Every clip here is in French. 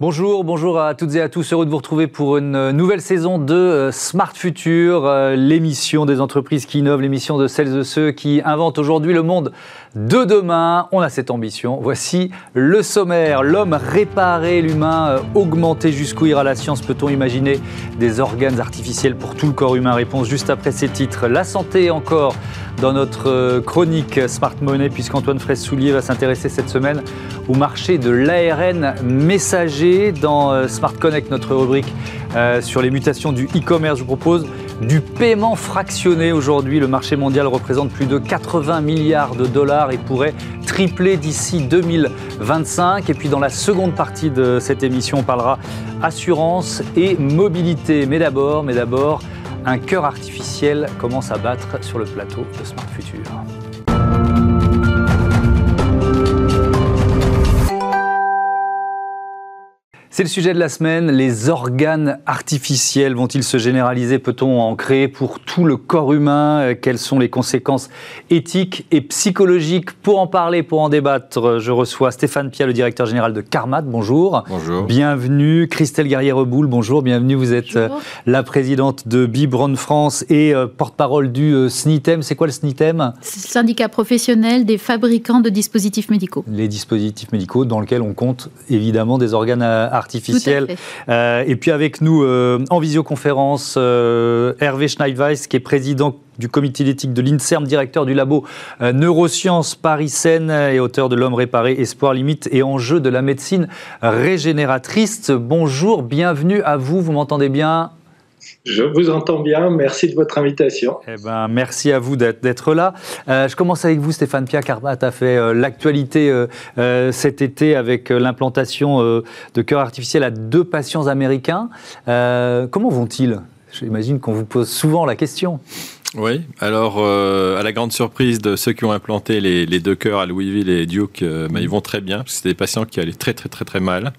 Bonjour, bonjour à toutes et à tous. Heureux de vous retrouver pour une nouvelle saison de euh, Smart Future, euh, l'émission des entreprises qui innovent, l'émission de celles et ceux qui inventent aujourd'hui le monde de demain. On a cette ambition. Voici le sommaire. L'homme réparé, l'humain euh, augmenté. Jusqu'où ira la science Peut-on imaginer des organes artificiels pour tout le corps humain? Réponse juste après ces titres. La santé encore dans notre chronique Smart Money, puisqu'Antoine Fraisse-Soulier va s'intéresser cette semaine au marché de l'ARN messager. Dans euh, Smart Connect, notre rubrique euh, sur les mutations du e-commerce, je vous propose du paiement fractionné. Aujourd'hui, le marché mondial représente plus de 80 milliards de dollars et pourrait tripler d'ici 2025. Et puis dans la seconde partie de cette émission, on parlera assurance et mobilité. Mais d'abord, un cœur artificiel commence à battre sur le plateau de Smart Future. C'est le sujet de la semaine. Les organes artificiels vont-ils se généraliser Peut-on en créer pour tout le corps humain? Euh, Quelles sont les conséquences éthiques et psychologiques? Pour en parler, pour en débattre, je reçois Stéphane Pia, le directeur général de Carmat. Bonjour. Bonjour. Bienvenue. Christelle Guerrier-Reboul, bonjour. Bienvenue. Vous êtes euh, la présidente de Bibron France et euh, porte-parole du SNITEM. C'est quoi le SNITEM? Syndicat professionnel des fabricants de dispositifs médicaux. Les dispositifs médicaux dans lesquels on compte évidemment des organes artificiels artificielle. Euh, et puis avec nous euh, en visioconférence, euh, Hervé Schneidweiss, qui est président du comité d'éthique de l'INSERM, directeur du labo Neurosciences Paris-Seine et auteur de L'homme réparé, espoir limite et enjeu de la médecine régénératrice. Bonjour, bienvenue à vous, vous m'entendez bien? Je vous entends bien. Merci de votre invitation. Eh ben, merci à vous d'être là. Euh, je commence avec vous, Stéphane Pia. Carbat a fait euh, l'actualité euh, cet été avec l'implantation de cœurs artificiels à deux patients américains. comment vont-ils? J'imagine qu'on vous pose souvent la question. Oui, alors à la grande surprise de ceux qui ont implanté les, deux cœurs à Louisville et Duke, bah, ils vont très bien, parce que c'est des patients qui allaient très très très très mal.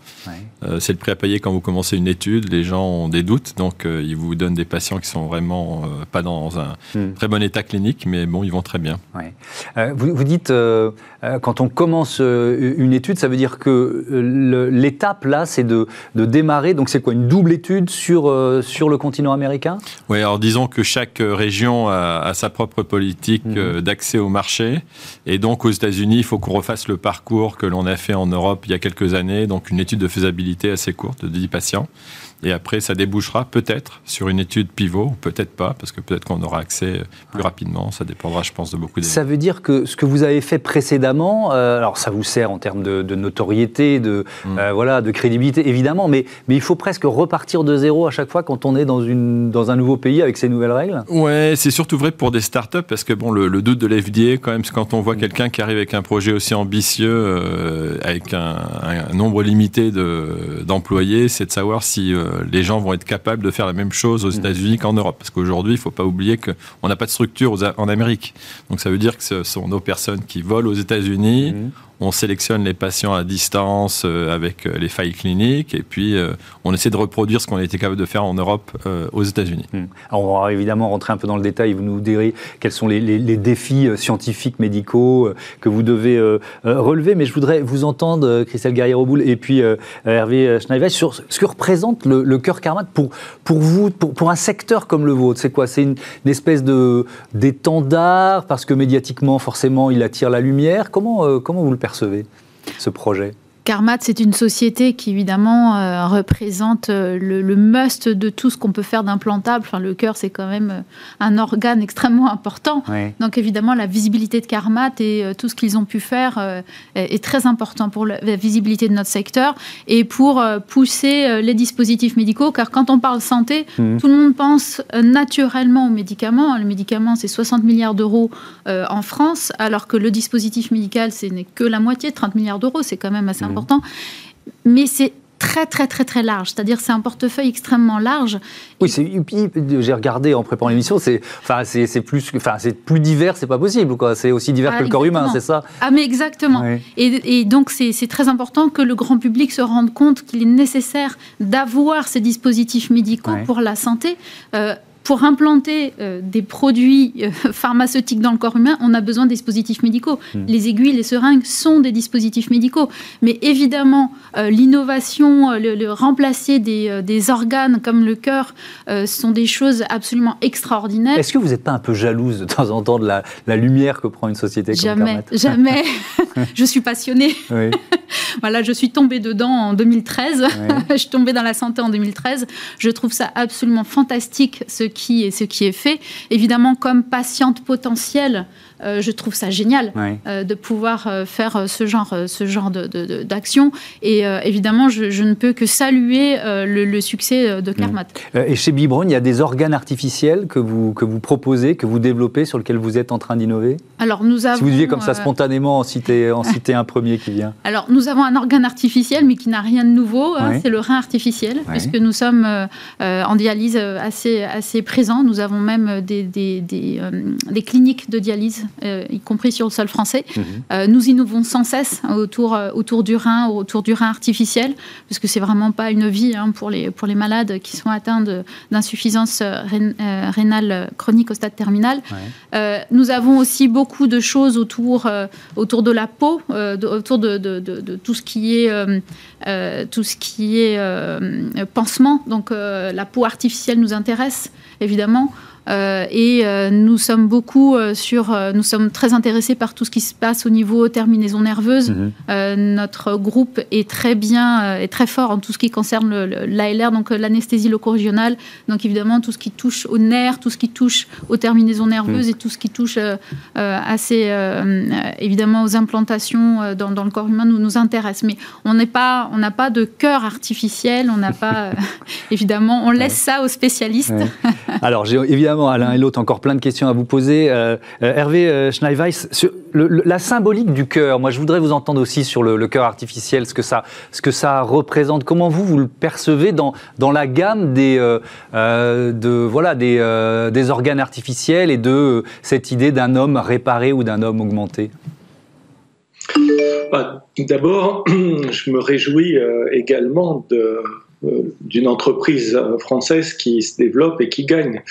Euh, c'est le prix à payer quand vous commencez une étude. Les gens ont des doutes, donc euh, ils vous donnent des patients qui sont vraiment euh, pas dans un hmm. très bon état clinique, mais bon, ils vont très bien. Vous, vous, dites, quand on commence une étude, ça veut dire que l'étape là, c'est de, de, démarrer. Donc c'est quoi une double étude sur, sur le continent américain? Oui, alors disons que chaque région a, sa propre politique hmm. d'accès au marché, et donc aux États-Unis, il faut qu'on refasse le parcours que l'on a fait en Europe il y a quelques années, donc une étude de faisabilité assez courte de 10 patients. Et après, ça débouchera peut-être sur une étude pivot, peut-être pas, parce que peut-être qu'on aura accès plus rapidement. Ça dépendra, je pense, de beaucoup Ça veut dire que ce que vous avez fait précédemment, euh, alors ça vous sert en termes de, notoriété, de, mm. euh, voilà, de crédibilité, évidemment, mais, mais il faut presque repartir de zéro à chaque fois quand on est dans, une, dans un nouveau pays avec ces nouvelles règles Ouais, c'est surtout vrai pour des startups, parce que bon, le, doute de l'FDA, quand même, c'est quand on voit mm. quelqu'un qui arrive avec un projet aussi ambitieux, euh, avec un, nombre limité d'employés, c'est de savoir si euh, les gens vont être capables de faire la même chose aux mm. États-Unis qu'en Europe. Parce qu'aujourd'hui, il ne faut pas oublier qu'on n'a pas de structure en Amérique. Donc ça veut dire que ce sont nos personnes qui volent aux États-Unis. Mm on sélectionne les patients à distance euh, avec euh, les failles cliniques et puis euh, on essaie de reproduire ce qu'on a été capable de faire en Europe aux États-Unis. Hmm. On va évidemment rentrer un peu dans le détail. Vous nous direz quels sont les, défis scientifiques, médicaux que vous devez relever. Mais je voudrais vous entendre, Christelle Guerrier-Roboul et puis Hervé Schneider, sur ce que représente le, cœur Carmat pour, pour vous, pour, un secteur comme le vôtre. C'est quoi? C'est une, espèce d'étendard parce que médiatiquement, forcément, il attire la lumière? Comment, comment vous le percevez? Percevez ce projet? Carmat, c'est une société qui évidemment euh, représente euh, le, must de tout ce qu'on peut faire d'implantable. Enfin, le cœur, c'est quand même euh, un organe extrêmement important. Donc évidemment, la visibilité de Carmat et tout ce qu'ils ont pu faire est, très important pour la visibilité de notre secteur et pour pousser les dispositifs médicaux. Car quand on parle santé, mmh. tout le monde pense naturellement aux médicaments. Le médicament, c'est 60 milliards d'euros en France, alors que le dispositif médical, ce n'est que la moitié, 30 milliards d'euros. C'est quand même assez important. Mmh. Mais c'est très très très très large, c'est-à-dire c'est un portefeuille extrêmement large. Oui, j'ai regardé en préparant l'émission, c'est enfin c'est plus enfin c'est plus divers, c'est pas possible quoi, c'est aussi divers que le corps humain, c'est ça Ah mais exactement. Et, donc c'est très important que le grand public se rende compte qu'il est nécessaire d'avoir ces dispositifs médicaux pour la santé. Euh, pour implanter des produits pharmaceutiques dans le corps humain, on a besoin des dispositifs médicaux. Hmm. Les aiguilles, les seringues sont des dispositifs médicaux. Mais évidemment, l'innovation, le, remplacer des, des, organes comme le cœur sont des choses absolument extraordinaires. Est-ce que vous n'êtes pas un peu jalouse de temps en temps de la, la lumière que prend une société comme Jamais, jamais. je suis passionnée. voilà, je suis tombée dedans en 2013. je suis tombée dans la santé en 2013. Je trouve ça absolument fantastique ce qui est, ce qui est fait. Évidemment, comme patiente potentielle, euh, je trouve ça génial euh, de pouvoir euh, faire ce genre, ce genre d'action. et évidemment, je, ne peux que saluer le, succès de Kermat. Et chez Bibron, il y a des organes artificiels que vous, que vous proposez, que vous développez, sur lesquels vous êtes en train d'innover? Alors, nous avons. Si vous deviez comme ça spontanément en citer, en citer un premier qui vient. Alors, nous avons un organe artificiel, mais qui n'a rien de nouveau. Hein, c'est le rein artificiel, puisque nous sommes en dialyse assez, assez présents. Nous avons même des, des, des, des cliniques de dialyse euh, y compris sur le sol français. Mhm. Euh, nous innovons sans cesse autour, euh, autour du rein, autour du rein artificiel, parce que c'est vraiment pas une vie hein, pour, les, pour les malades qui sont atteints d'insuffisance rénale chronique au stade terminal. nous avons aussi beaucoup de choses autour, autour de la peau, autour de, de, de, tout ce qui est, tout ce qui est pansement. Donc la peau artificielle nous intéresse évidemment. Euh, et euh, nous sommes beaucoup euh, sur, nous sommes très intéressés par tout ce qui se passe au niveau terminaison nerveuse. Mhm. notre groupe est très bien, est très fort en tout ce qui concerne l'ALR, donc l'anesthésie loco-régionale. Donc évidemment tout ce qui touche aux nerfs, tout ce qui touche aux terminaisons nerveuses mhm. et tout ce qui touche assez évidemment aux implantations dans, dans, le corps humain nous, nous intéresse. Mais on n'est pas, on n'a pas de cœur artificiel, on n'a pas évidemment, on laisse ça aux spécialistes. Alors j'ai évidemment l'un et l'autre encore plein de questions à vous poser. Euh, euh, Hervé euh, sur la symbolique du cœur, moi je voudrais vous entendre aussi sur le, cœur artificiel, ce que, ça, représente. Comment vous, vous le percevez dans, la gamme des, de, voilà, des, organes artificiels et de cette idée d'un homme réparé ou d'un homme augmenté? Bah, D'abord, je me réjouis également de d'une entreprise euh, française qui se développe et qui gagne.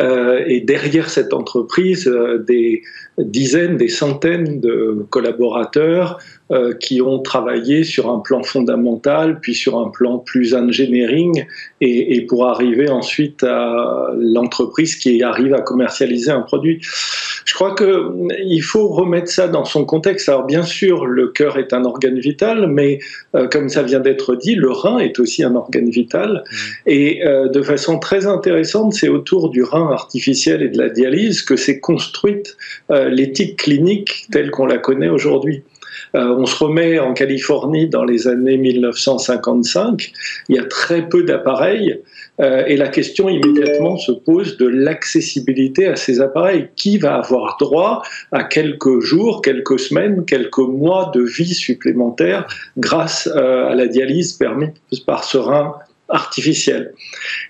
Euh, et derrière cette entreprise, des dizaines, des centaines de collaborateurs qui ont travaillé sur un plan fondamental, puis sur un plan plus engineering, et, et pour arriver ensuite à l'entreprise qui arrive à commercialiser un produit. Je crois qu'il faut remettre ça dans son contexte. Alors bien sûr, le cœur est un organe vital, mais comme ça vient d'être dit, le rein est aussi un organe vitale. Mmh. Et euh, de façon très intéressante, c'est autour du rein artificiel et de la dialyse que s'est construite euh, l'éthique clinique telle qu'on la connaît aujourd'hui. Euh, on se remet en Californie dans les années 1955. Il y a très peu d'appareils et la question immédiatement se pose de l'accessibilité à ces appareils. Qui va avoir droit à quelques jours, quelques semaines, quelques mois de vie supplémentaire grâce à la dialyse permise par ce rein artificielle.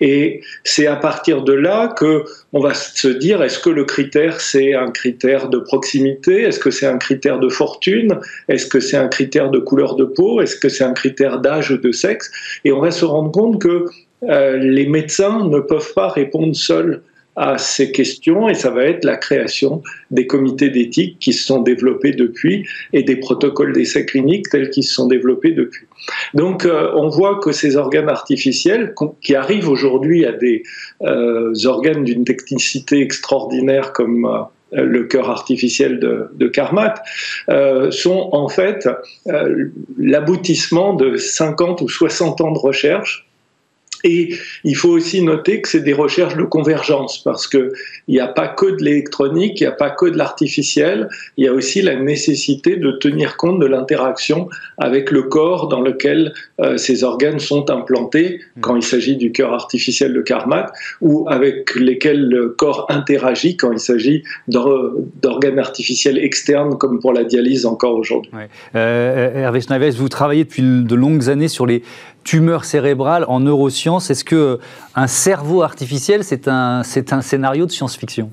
Et c'est à partir de là que on va se dire est-ce que le critère c'est un critère de proximité, est-ce que c'est un critère de fortune, est-ce que c'est un critère de couleur de peau, est-ce que c'est un critère d'âge ou de sexe? Et on va se rendre compte que euh, les médecins ne peuvent pas répondre seuls à ces questions et ça va être la création des comités d'éthique qui se sont développés depuis et des protocoles d'essai cliniques tels qu'ils se sont développés depuis. Donc euh, on voit que ces organes artificiels qui arrivent aujourd'hui à des euh, organes d'une technicité extraordinaire comme euh, le cœur artificiel de, de Karmat, sont en fait l'aboutissement de 50 ou 60 ans de recherche et il faut aussi noter que c'est des recherches de convergence parce qu'il n'y a pas que de l'électronique, il n'y a pas que de l'artificiel, il y a aussi la nécessité de tenir compte de l'interaction avec le corps dans lequel euh, ces organes sont implantés mmh. quand il s'agit du cœur artificiel de Karmat ou avec lesquels le corps interagit quand il s'agit d'organes artificiels externes comme pour la dialyse encore aujourd'hui. Euh, Hervé Schnaves, vous travaillez depuis de longues années sur les tumeur cérébrale en neurosciences. Est-ce que euh, un cerveau artificiel, c'est un, c'est un scénario de science-fiction?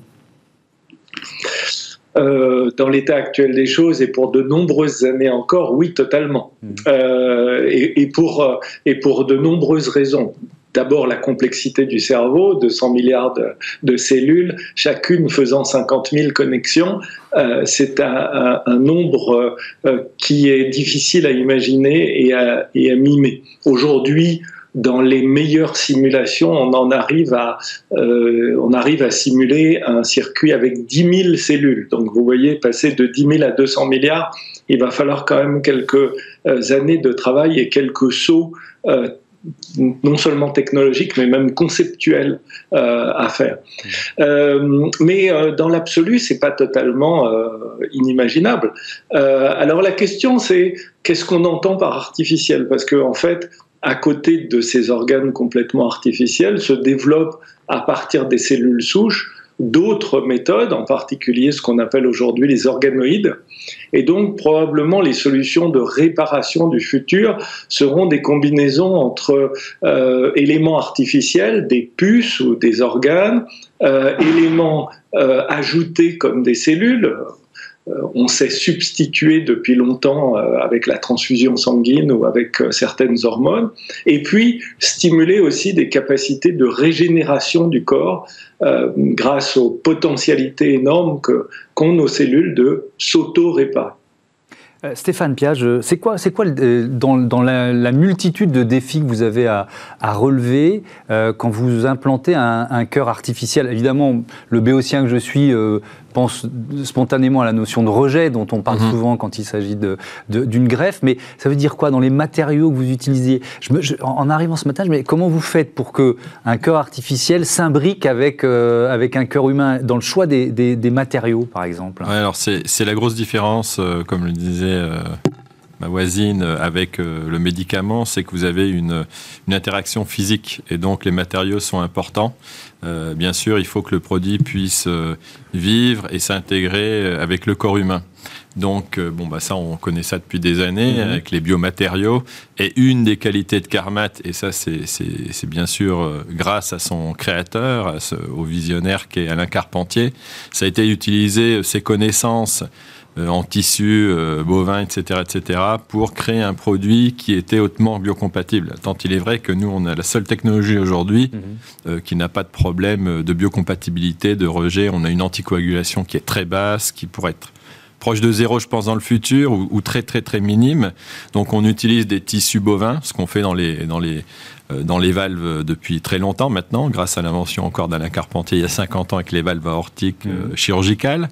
Euh, dans l'état actuel des choses et pour de nombreuses années encore, oui, totalement. Mmh. Euh, et, pour, et pour de nombreuses raisons. D'abord la complexité du cerveau, 200 milliards de, cellules, chacune faisant 50 000 connexions. Euh, c'est un, nombre euh, qui est difficile à imaginer et à, mimer. Aujourd'hui, dans les meilleures simulations, on arrive à, euh, on arrive à simuler un circuit avec 10 000 cellules. Donc vous voyez, passer de 10 000 à 200 milliards, il va falloir quand même quelques années de travail et quelques sauts non seulement technologique, mais même conceptuel euh, à faire. Euh, mais euh, dans l'absolu, c'est pas totalement inimaginable. alors la question, c'est qu'est-ce qu'on entend par artificiel? Parce qu'en en fait, à côté de ces organes complètement artificiels, se développent à partir des cellules souches d'autres méthodes, en particulier ce qu'on appelle aujourd'hui les organoïdes. Et donc probablement les solutions de réparation du futur seront des combinaisons entre euh, éléments artificiels, des puces ou des organes, euh, éléments euh, ajoutés comme des cellules, on s'est substitué depuis longtemps euh, avec la transfusion sanguine ou avec euh, certaines hormones, et puis stimuler aussi des capacités de régénération du corps grâce aux potentialités énormes qu'ont nos cellules de s'auto-réparer. Stéphane Piage, c'est quoi, c'est quoi dans, la, multitude de défis que vous avez à, relever quand vous implantez un, cœur artificiel? Évidemment, le béotien que je suis pense spontanément à la notion de rejet dont on parle mhm. souvent quand il s'agit d'une de, greffe, mais ça veut dire quoi dans les matériaux que vous utilisez je En arrivant ce matin, je me dis comment vous faites pour que un cœur artificiel s'imbrique avec, euh, avec un cœur humain dans le choix des, des, matériaux, par exemple? Alors c'est la grosse différence, euh, comme le disait euh, ma voisine avec le médicament, c'est que vous avez une, une, interaction physique et donc les matériaux sont importants. Euh, bien sûr, il faut que le produit puisse euh, vivre et s'intégrer euh, avec le corps humain. Donc, bon, bah ça, on connaît ça depuis des années mhm. avec les biomatériaux. Et une des qualités de Carmat, et ça, c'est bien sûr grâce à son créateur, au visionnaire qui est Alain Carpentier, ça a été d'utiliser ses connaissances euh, en tissu euh, bovin, etc., etc., pour créer un produit qui était hautement biocompatible. Tant il est vrai que nous, on a la seule technologie aujourd'hui mhm. euh, qui n'a pas de problème de biocompatibilité, de rejet. On a une anticoagulation qui est très basse, qui pourrait être proche de zéro, je pense, dans le futur, ou, très très très minime. Donc on utilise des tissus bovins, ce qu'on fait dans les, dans les euh, dans les valves depuis très longtemps maintenant, grâce à l'invention encore d'Alain Carpentier il y a 50 ans avec les valves aortiques euh, mmh. chirurgicales.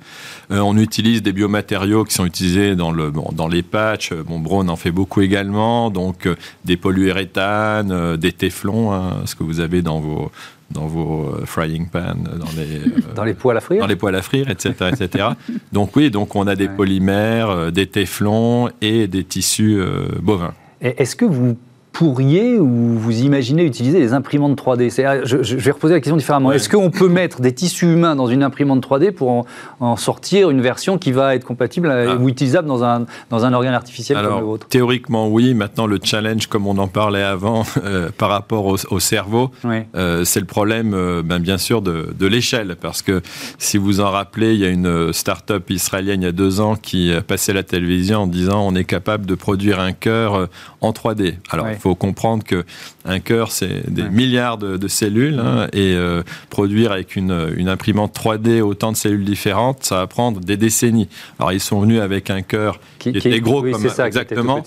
Euh, on utilise des biomatériaux qui sont utilisés dans, le, dans les patchs. Bon, Braun en fait beaucoup également, donc des polyuréthanes, des téflons, hein, ce que vous avez dans vos, dans vos frying pans, dans les, dans les poêles à frire, dans les poêles à frire, etc., etc. donc oui, donc on a des polymères, des téflons et des tissus bovins. Est-ce que vous pourriez ou vous imaginez utiliser les imprimantes 3D je, vais reposer la question différemment. Est-ce qu'on peut mettre des tissus humains dans une imprimante 3D pour en, sortir une version qui va être compatible ah. ou utilisable dans un, dans un organe artificiel comme le vôtre? Théoriquement, oui. Maintenant, le challenge, comme on en parlait avant, euh, par rapport au, cerveau, euh, c'est le problème, euh, ben, bien sûr, de, de l'échelle. Parce que si vous en rappelez, il y a une start-up israélienne il y a deux ans qui passait la télévision en disant on est capable de produire un cœur en 3D. Alors, il faut comprendre que un cœur, c'est des milliards de, cellules, hein, et euh, produire avec une, imprimante 3D autant de cellules différentes, ça va prendre des décennies. Alors, ils sont venus avec un cœur qui, était gros comme ça, exactement.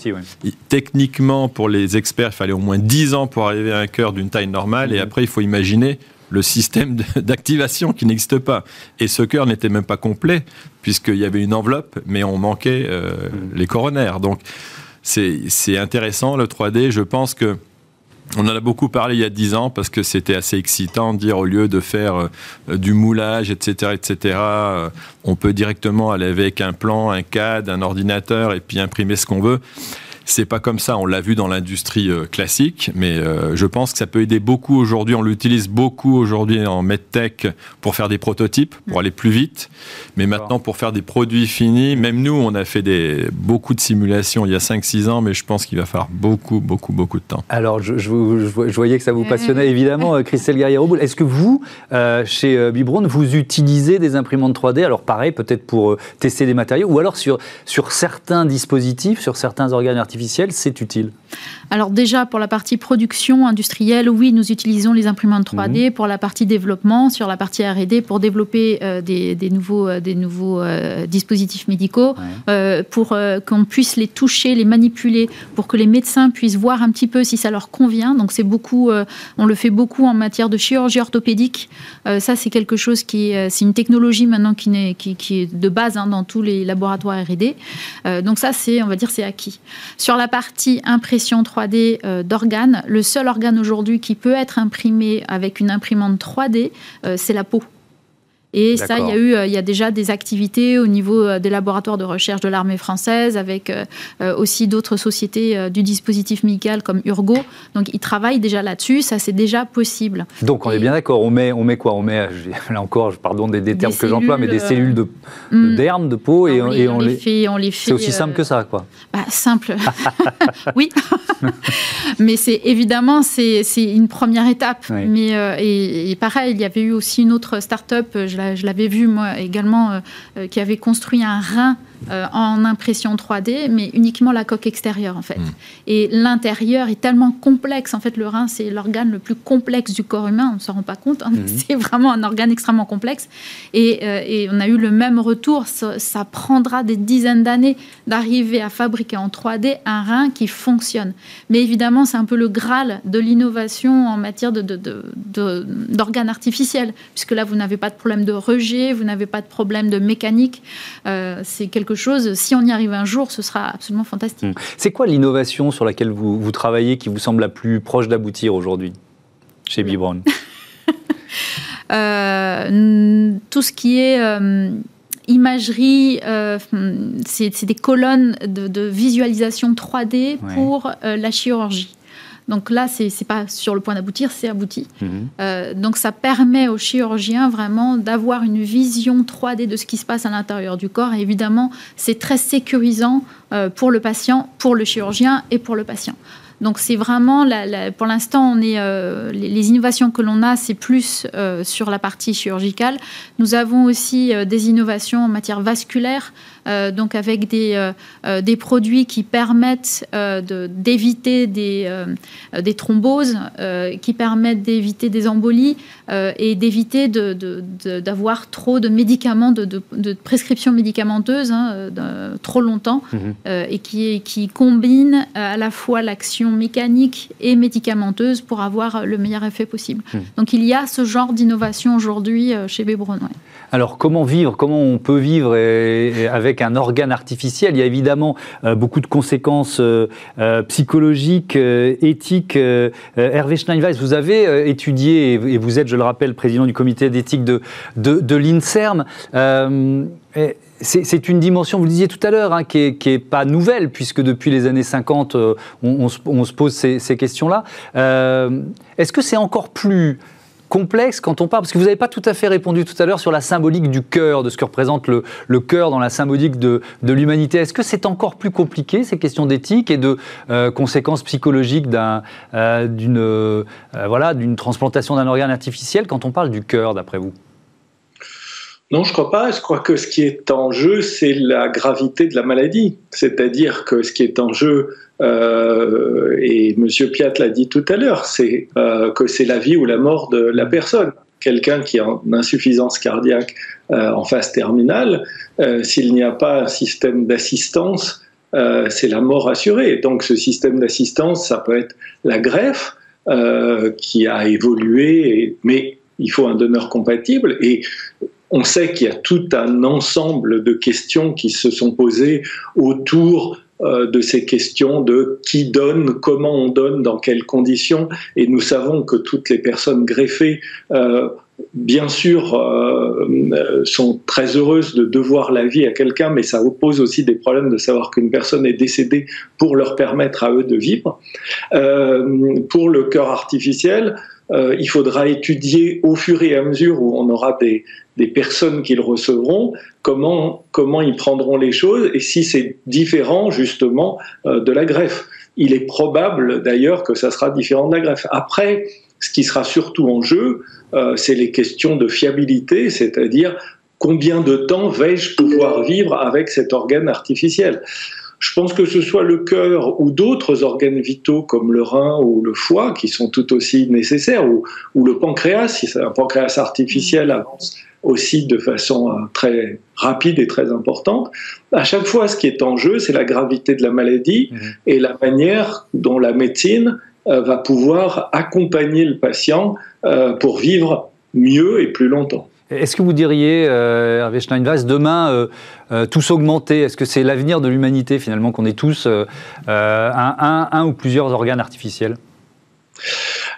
Techniquement, pour les experts, il fallait au moins 10 ans pour arriver à un cœur d'une taille normale, et mhm. après, il faut imaginer le système d'activation qui n'existe pas. Et ce cœur n'était même pas complet, puisqu'il y avait une enveloppe, mais on manquait euh, mhm. les coronaires. Donc, c'est intéressant le 3D. Je pense que on en a beaucoup parlé il y a dix ans parce que c'était assez excitant de dire au lieu de faire euh, du moulage, etc., etc., euh, on peut directement aller avec un plan, un CAD, un ordinateur et puis imprimer ce qu'on veut. C'est pas comme ça, on l'a vu dans l'industrie euh, classique, mais euh, je pense que ça peut aider beaucoup aujourd'hui. On l'utilise beaucoup aujourd'hui en medtech pour faire des prototypes, pour aller plus vite. Mais maintenant, pour faire des produits finis, même nous, on a fait des, beaucoup de simulations il y a 5-6 ans, mais je pense qu'il va falloir beaucoup, beaucoup, beaucoup de temps. Alors, je, je, voyais que ça vous passionnait évidemment, euh, Christelle Guerriero. Est-ce que vous, chez Bibron, vous utilisez des imprimantes 3D Alors, pareil, peut-être pour tester des matériaux, ou alors sur, sur certains dispositifs, sur certains organes artificiels artificielle, c'est utile alors déjà, pour la partie production industrielle, oui, nous utilisons les imprimantes 3D. Mhm. Pour la partie développement, sur la partie R&D, pour développer euh, des, nouveaux, des nouveaux euh, dispositifs médicaux, pour qu'on puisse les toucher, les manipuler, pour que les médecins puissent voir un petit peu si ça leur convient. Donc c'est beaucoup, on le fait beaucoup en matière de chirurgie orthopédique. ça, c'est quelque chose qui, c'est une technologie maintenant qui, est, qui, est de base hein, dans tous les laboratoires R&D. donc ça, c'est, on va dire, c'est acquis. Sur la partie impression 3D euh, d'organes, le seul organe aujourd'hui qui peut être imprimé avec une imprimante 3D, euh, c'est la peau. Et ça, il y a eu, euh, il y a déjà des activités au niveau euh, des laboratoires de recherche de l'armée française, avec euh, aussi d'autres sociétés du dispositif médical comme Urgo. Donc, ils travaillent déjà là-dessus. Ça, c'est déjà possible. Donc, on est bien d'accord. On met, on met quoi? On met, là encore, pardon des, termes que j'emploie, mais des cellules de, hmm. derme, de peau, et, on, les, fait. On les fait. C'est aussi simple que ça, quoi. Bah, simple. oui. mais c'est évidemment, c'est une première étape. Mais et, et, pareil, il y avait eu aussi une autre start-up. Je je l'avais vu moi également, euh, euh, qui avait construit un rein euh, en impression 3D, mais uniquement la coque extérieure en fait. Hmm. Et l'intérieur est tellement complexe. En fait, le rein, c'est l'organe le plus complexe du corps humain. On ne s'en rend pas compte. Hein, hmm. C'est vraiment un organe extrêmement complexe. Euh, et, on a eu le même retour. Ça, prendra des dizaines d'années d'arriver à fabriquer en 3D un rein qui fonctionne. Mais évidemment, c'est un peu le graal de l'innovation en matière d'organes de, artificiels, puisque là, vous n'avez pas de problème de rejet, vous n'avez pas de problème de mécanique. Euh, c'est quelque chose, si on y arrive un jour, ce sera absolument fantastique. Hmm. C'est quoi l'innovation sur laquelle vous, vous, travaillez qui vous semble la plus proche d'aboutir aujourd'hui chez Bibron? Euh, Tout ce qui est... Euh, imagerie, euh, c'est des colonnes de, visualisation 3D pour la chirurgie. Donc là, c'est n'est pas sur le point d'aboutir, c'est abouti. Mhm. Euh, donc ça permet aux chirurgiens vraiment d'avoir une vision 3D de ce qui se passe à l'intérieur du corps. Et évidemment, c'est très sécurisant euh, pour le patient, pour le chirurgien et pour le patient. Donc c'est vraiment, pour l'instant, on est euh, les, innovations que l'on a, c'est plus sur la partie chirurgicale. Nous avons aussi des innovations en matière vasculaire. Euh, donc avec des, euh, euh, des produits qui permettent d'éviter des, des thromboses, qui permettent d'éviter des embolies et d'éviter d'avoir de, trop de médicaments, de, prescriptions médicamenteuses hein, trop longtemps, mhm. et qui, qui combinent à la fois l'action mécanique et médicamenteuse pour avoir le meilleur effet possible. Mhm. Donc il y a ce genre d'innovation aujourd'hui chez Bebron. Alors comment vivre Comment on peut vivre avec un organe artificiel? Il y a évidemment euh, beaucoup de conséquences euh, euh, psychologiques, éthiques. Hervé Schneinweiss, vous avez étudié, et vous êtes, je le rappelle, président du comité d'éthique de, l'INSERM. c'est une dimension, vous le disiez tout à l'heure, hein, qui n'est pas nouvelle, puisque depuis les années 50, on, se pose ces questions-là. Est-ce que c'est encore plus complexe quand on parle, parce que vous n'avez pas tout à fait répondu tout à l'heure sur la symbolique du cœur, de ce que représente le, cœur dans la symbolique de, l'humanité. Est-ce que c'est encore plus compliqué, ces questions d'éthique et de euh, conséquences psychologiques euh, d'une euh, d'une transplantation d'un organe artificiel quand on parle du cœur, d'après vous? Non, je crois pas. Je crois que ce qui est en jeu, c'est la gravité de la maladie. C'est-à-dire que ce qui est en jeu, euh, et M. Piat l'a dit tout à l'heure, c'est euh, que c'est la vie ou la mort de la personne. Quelqu'un qui a une insuffisance cardiaque euh, en phase terminale, s'il n'y a pas un système d'assistance, c'est la mort assurée. Donc ce système d'assistance, ça peut être la greffe qui a évolué, mais il faut un donneur compatible. Et on sait qu'il y a tout un ensemble de questions qui se sont posées autour de ces questions de qui donne, comment on donne, dans quelles conditions. Et nous savons que toutes les personnes greffées, euh, bien sûr, euh, sont très heureuses de devoir la vie à quelqu'un, mais ça oppose aussi des problèmes de savoir qu'une personne est décédée pour leur permettre à eux de vivre. pour le cœur artificiel, il faudra étudier au fur et à mesure où on aura des, des personnes qu'ils recevront, comment, comment ils prendront les choses et si c'est différent justement euh, de la greffe. Il est probable d'ailleurs que ça sera différent de la greffe. Après, ce qui sera surtout en jeu, euh, c'est les questions de fiabilité, c'est-à-dire combien de temps vais-je pouvoir vivre avec cet organe artificiel je pense que ce soit le cœur ou d'autres organes vitaux comme le rein ou le foie qui sont tout aussi nécessaires, ou, ou le pancréas, si c'est un pancréas artificiel avance aussi de façon euh, très rapide et très importante. À chaque fois, ce qui est en jeu, c'est la gravité de la maladie mmh. et la manière dont la médecine euh, va pouvoir accompagner le patient euh, pour vivre mieux et plus longtemps. Est-ce que vous diriez, euh, Hervé Steinvas, demain, tous augmenter? Est-ce que c'est l'avenir de l'humanité, finalement, qu'on ait tous un, ou plusieurs organes artificiels?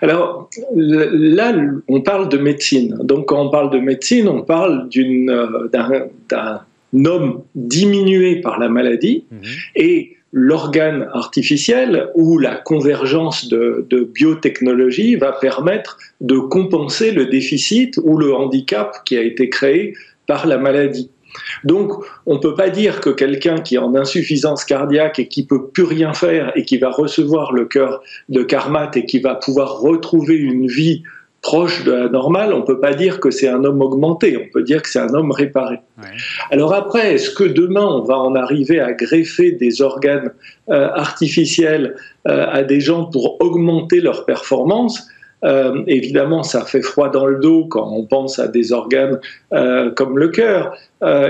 Alors là, on parle de médecine. Donc quand on parle de médecine, on parle d'un homme diminué par la maladie mhm. et l'organe artificiel ou la convergence de, de, biotechnologie va permettre de compenser le déficit ou le handicap qui a été créé par la maladie. Donc, on ne peut pas dire que quelqu'un qui est en insuffisance cardiaque et qui peut plus rien faire et qui va recevoir le cœur de Karmat et qui va pouvoir retrouver une vie proche de la normale, on ne peut pas dire que c'est un homme augmenté, on peut dire que c'est un homme réparé. Alors après, est-ce que demain on va en arriver à greffer des organes euh, artificiels euh, à des gens pour augmenter leur performance? Euh, évidemment, ça fait froid dans le dos quand on pense à des organes comme le cœur.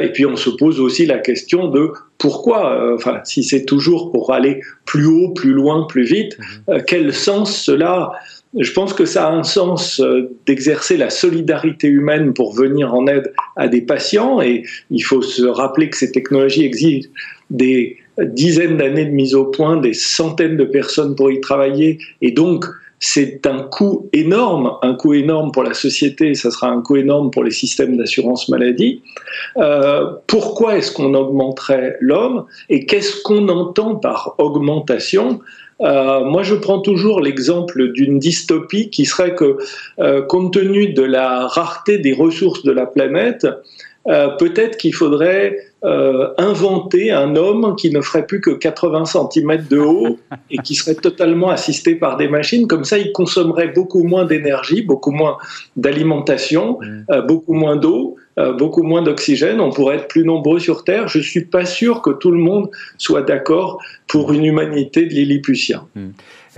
et puis on se pose aussi la question de pourquoi, enfin, si c'est toujours pour aller plus haut, plus loin, plus vite, mhm. quel sens cela je pense que ça a un sens euh, d'exercer la solidarité humaine pour venir en aide à des patients. Et il faut se rappeler que ces technologies exigent des dizaines d'années de mise au point, des centaines de personnes pour y travailler. Et donc c'est un coût énorme, un coût énorme pour la société, ça sera un coût énorme pour les systèmes d'assurance maladie. Euh, pourquoi est-ce qu'on augmenterait l'homme et qu'est-ce qu'on entend par augmentation? Euh, moi, je prends toujours l'exemple d'une dystopie qui serait que, euh, compte tenu de la rareté des ressources de la planète, euh, peut-être qu'il faudrait inventer un homme qui ne ferait plus que 80 cm de haut et qui serait totalement assisté par des machines. Comme ça, il consommerait beaucoup moins d'énergie, beaucoup moins d'alimentation, mmh. beaucoup moins d'eau. Euh, beaucoup moins d'oxygène, on pourrait être plus nombreux sur Terre. Je ne suis pas sûr que tout le monde soit d'accord pour une humanité de Lilliputien. Hmm.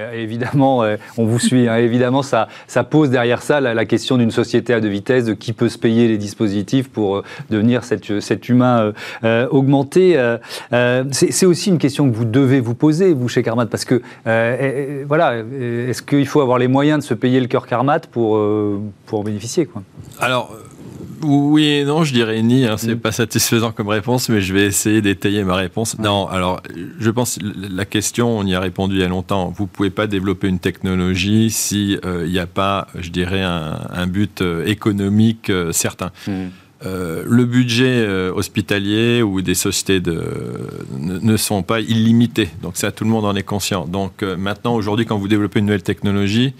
Euh, évidemment, euh, on vous suit. Hein. évidemment, ça, ça, pose derrière ça la, question d'une société à deux vitesses, de qui peut se payer les dispositifs pour devenir cet, cet humain augmenté. C'est aussi une question que vous devez vous poser, vous, chez Carmat, parce que, voilà, est-ce qu'il faut avoir les moyens de se payer le cœur Carmat pour, pour en bénéficier quoi? Alors, oui et non, je dirais ni. Hein, c'est mm. pas satisfaisant comme réponse, mais je vais essayer d'étayer ma réponse. Non, alors je pense la question, on y a répondu il y a longtemps. Vous pouvez pas développer une technologie si euh, il n'y a pas, je dirais, un, but euh, économique euh, certain. Mm. le budget hospitalier ou des sociétés de, ne, sont pas illimités. Donc ça, tout le monde en est conscient. Donc maintenant, aujourd'hui, quand vous développez une nouvelle technologie,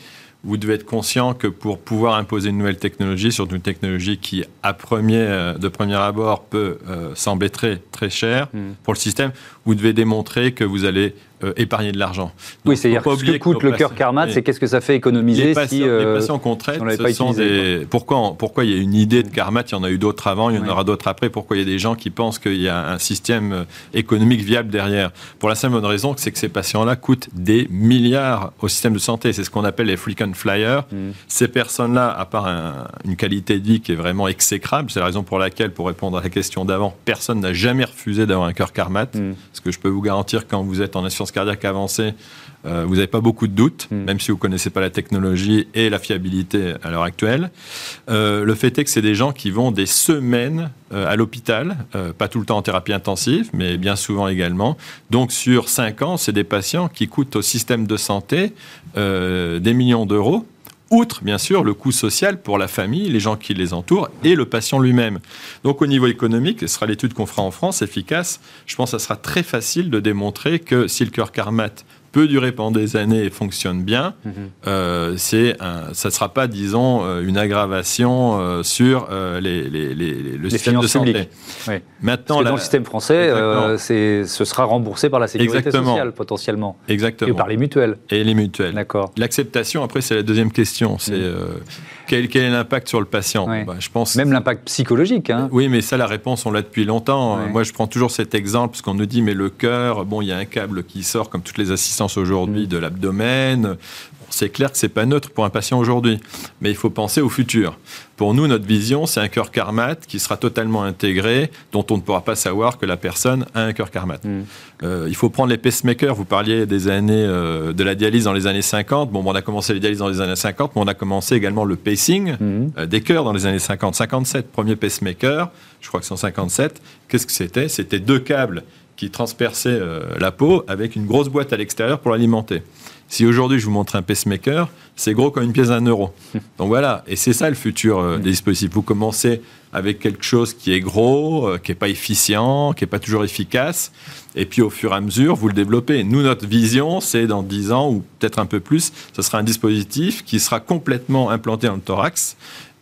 vous devez être conscient que pour pouvoir imposer une nouvelle technologie, surtout une technologie qui, à premier, euh, de premier abord, peut euh, sembler très, très cher hmm. pour le système, vous devez démontrer que vous allez euh, épargner de l'argent. Oui, c'est-à-dire ce que coûte le cœur Carmat, c'est qu'est-ce que ça fait économiser les patients, si, les patients qu'on traite, ce sont des... Pourquoi, pourquoi il y a une idée de Carmat Il y en a eu d'autres avant, il y en aura d'autres après. Pourquoi il y a des gens qui pensent qu'il y a un système économique viable derrière? Pour la simple bonne raison, c'est que ces patients-là coûtent des milliards au système de santé. C'est ce qu'on appelle les frequent flyers. Hmm. Ces personnes-là, à part une qualité de vie qui est vraiment exécrable, c'est la raison pour laquelle, pour répondre à la question d'avant, personne n'a jamais refusé d'avoir un cœur Carmat. Hmm. Parce que je peux vous garantir, quand vous êtes en assurance cardiaque avancée, euh, vous n'avez pas beaucoup de doutes, hmm. même si vous ne connaissez pas la technologie et la fiabilité à l'heure actuelle. Euh, le fait est que c'est des gens qui vont des semaines euh, à l'hôpital, pas tout le temps en thérapie intensive, mais bien souvent également. Donc sur 5 ans, c'est des patients qui coûtent au système de santé des millions d'euros outre bien sûr le coût social pour la famille, les gens qui les entourent et le patient lui-même. Donc au niveau économique, ce sera l'étude qu'on fera en France, efficace, je pense que ça sera très facile de démontrer que si le cœur Carmat peut durer pendant des années et fonctionne bien, mhm. euh, c'est ça ne sera pas, disons, euh, une aggravation euh, sur les, les, les, le système de santé. Oui. Maintenant, dans le système français, ce sera remboursé par la sécurité sociale potentiellement. Exactement. Et par les mutuelles. Et les mutuelles. D'accord. L'acceptation, après, c'est la deuxième question. C'est mm. quel, quel, est l'impact sur le patient? Bah, je pense Même l'impact psychologique. Hein. Oui, mais ça, la réponse, on l'a depuis longtemps. Moi, je prends toujours cet exemple, parce qu'on nous dit, mais le cœur, bon, il y a un câble qui sort comme toutes les assistances aujourd'hui de l'abdomen. C'est clair que c'est pas neutre pour un patient aujourd'hui, mais il faut penser au futur. Pour nous, notre vision, c'est un cœur karmat qui sera totalement intégré, dont on ne pourra pas savoir que la personne a un cœur karmat. Mm. Euh, il faut prendre les pacemakers. Vous parliez des années euh, de la dialyse dans les années 50. Bon, on a commencé les dialyses dans les années 50, mais on a commencé également le pacing mm. euh, des cœurs dans les années 50. 57, premier pacemaker, je crois que c'est en 57. Qu'est-ce que c'était? C'était deux câbles qui transperçait euh, la peau avec une grosse boîte à l'extérieur pour l'alimenter. Si aujourd'hui je vous montre un pacemaker, c'est gros comme une pièce d'un euro. Donc voilà, et c'est ça le futur euh, des dispositifs. Vous commencez avec quelque chose qui est gros, euh, qui n'est pas efficient, qui n'est pas toujours efficace, et puis au fur et à mesure, vous le développez. Nous, notre vision, c'est dans 10 ans ou peut-être un peu plus, ce sera un dispositif qui sera complètement implanté dans le thorax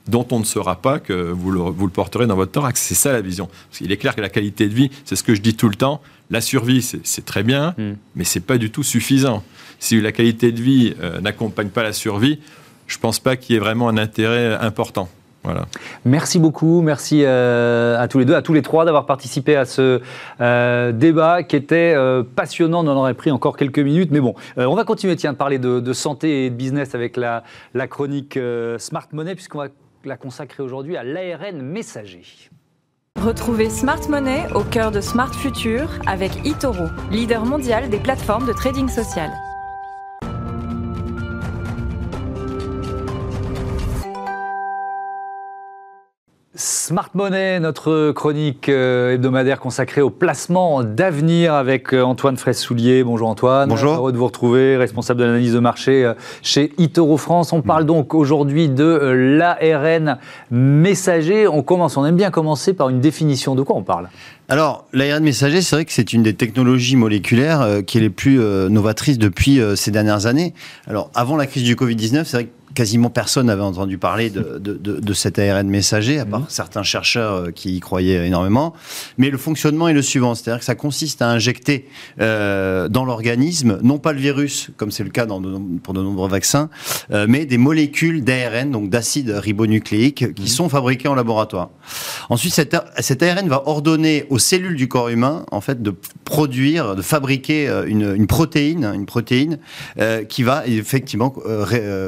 dont on ne saura pas que vous le, vous le porterez dans votre thorax. C'est ça la vision. Parce qu'il est clair que la qualité de vie, c'est ce que je dis tout le temps, la survie, c'est très bien, mais hmm. mais c'est pas du tout suffisant. Si la qualité de vie euh, n'accompagne pas la survie, je pense pas qu'il y ait vraiment un intérêt important. Voilà. Merci beaucoup, merci euh, à tous les deux, à tous les trois d'avoir participé à ce euh, débat qui était passionnant. On en aurait pris encore quelques minutes, mais bon, on va continuer tiens, de parler de, santé et de business avec la, la chronique Smart Money, puisqu'on va la consacrer aujourd'hui à l'ARN messager. Retrouvez Smart Money au cœur de Smart Future avec eToro, leader mondial des plateformes de trading social. Smart Money, notre chronique euh, hebdomadaire consacrée au placement d'avenir avec euh, Antoine Fraisse-Soulier. Bonjour Antoine. Bonjour. Heureux de vous retrouver, responsable de l'analyse de marché euh, chez Itoro France. On parle donc aujourd'hui de l'ARN messager. On commence, on aime bien commencer par une définition. De quoi on parle? Alors, l'ARN messager, c'est vrai que c'est une des technologies moléculaires qui est les plus novatrices depuis ces dernières années. Alors, avant la crise du Covid-19, c'est vrai que quasiment personne n'avait entendu parler de, de, de, cet ARN messager, à part mhm. certains chercheurs euh, qui y croyaient énormément. Mais le fonctionnement est le suivant, c'est-à-dire que ça consiste à injecter euh, dans l'organisme, non pas le virus, comme c'est le cas dans pour de nombreux vaccins, euh, mais des molécules d'ARN, donc d'acide ribonucléique, qui mhm. sont fabriquées en laboratoire. Ensuite, cet, cet, ARN va ordonner aux cellules du corps humain, en fait, de produire, de fabriquer une, une protéine, une protéine euh, qui va effectivement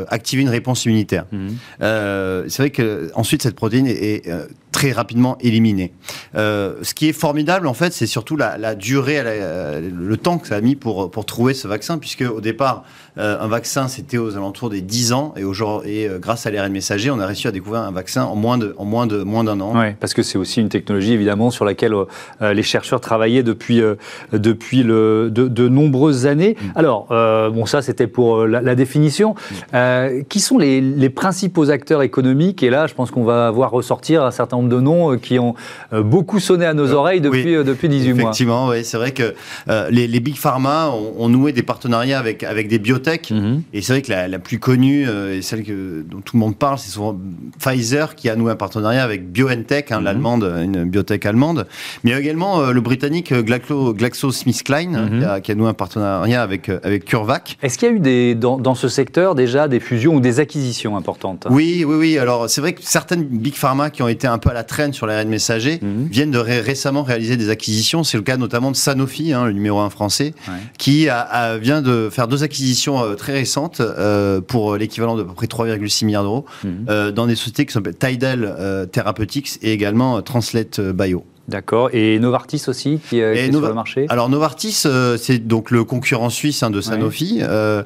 activer une réponse immunitaire. Mhm. Euh, c'est vrai que ensuite cette protéine est, euh, très rapidement éliminée. Euh, ce qui est formidable en fait, c'est surtout la, durée, le temps que ça a mis pour pour trouver ce vaccin, puisque au départ un vaccin c'était aux alentours des 10 ans et aujourd'hui et grâce à l'ARN messager, on a réussi à découvrir un vaccin en moins de en moins de moins d'un an. Oui, parce que c'est aussi une technologie évidemment sur laquelle les chercheurs travaillaient depuis depuis le, de, nombreuses années. Mm. Alors bon ça c'était pour la, définition. Mm. qui sont les, principaux acteurs économiques Et là, je pense qu'on va voir ressortir un certain nombre de noms euh, qui ont euh, beaucoup sonné à nos euh, oreilles depuis, depuis 18 mois. Effectivement, oui, c'est vrai que les, big pharma ont, noué des partenariats avec, avec des biotech. Mhm. Et c'est vrai que la, plus connue et celle que, dont tout le monde parle, c'est souvent Pfizer qui a noué un partenariat avec BioNTech, hein, mhm. l'allemande, une biotech allemande. Mais également le britannique GlaxoSmithKline mhm. qui, a, noué un partenariat avec, avec CureVac. Est-ce qu'il y a eu des, dans, dans, ce secteur déjà des fusions ou des acquisitions importantes. Oui, oui, oui. Alors, c'est vrai que certaines big pharma qui ont été un peu à la traîne sur l'ARN messager mhm. viennent de récemment réaliser des acquisitions. C'est le cas notamment de Sanofi, hein, le numéro 1 français, qui a, vient de faire deux acquisitions euh, très récentes euh, pour l'équivalent de peu près 3,6 milliards d'euros mhm. euh, dans des sociétés qui s'appellent Tidal Therapeutics et également Translate Bio. D'accord. Et Novartis aussi, qui, euh, est sur le marché? Alors Novartis, euh, c'est donc le concurrent suisse hein, de Sanofi, euh,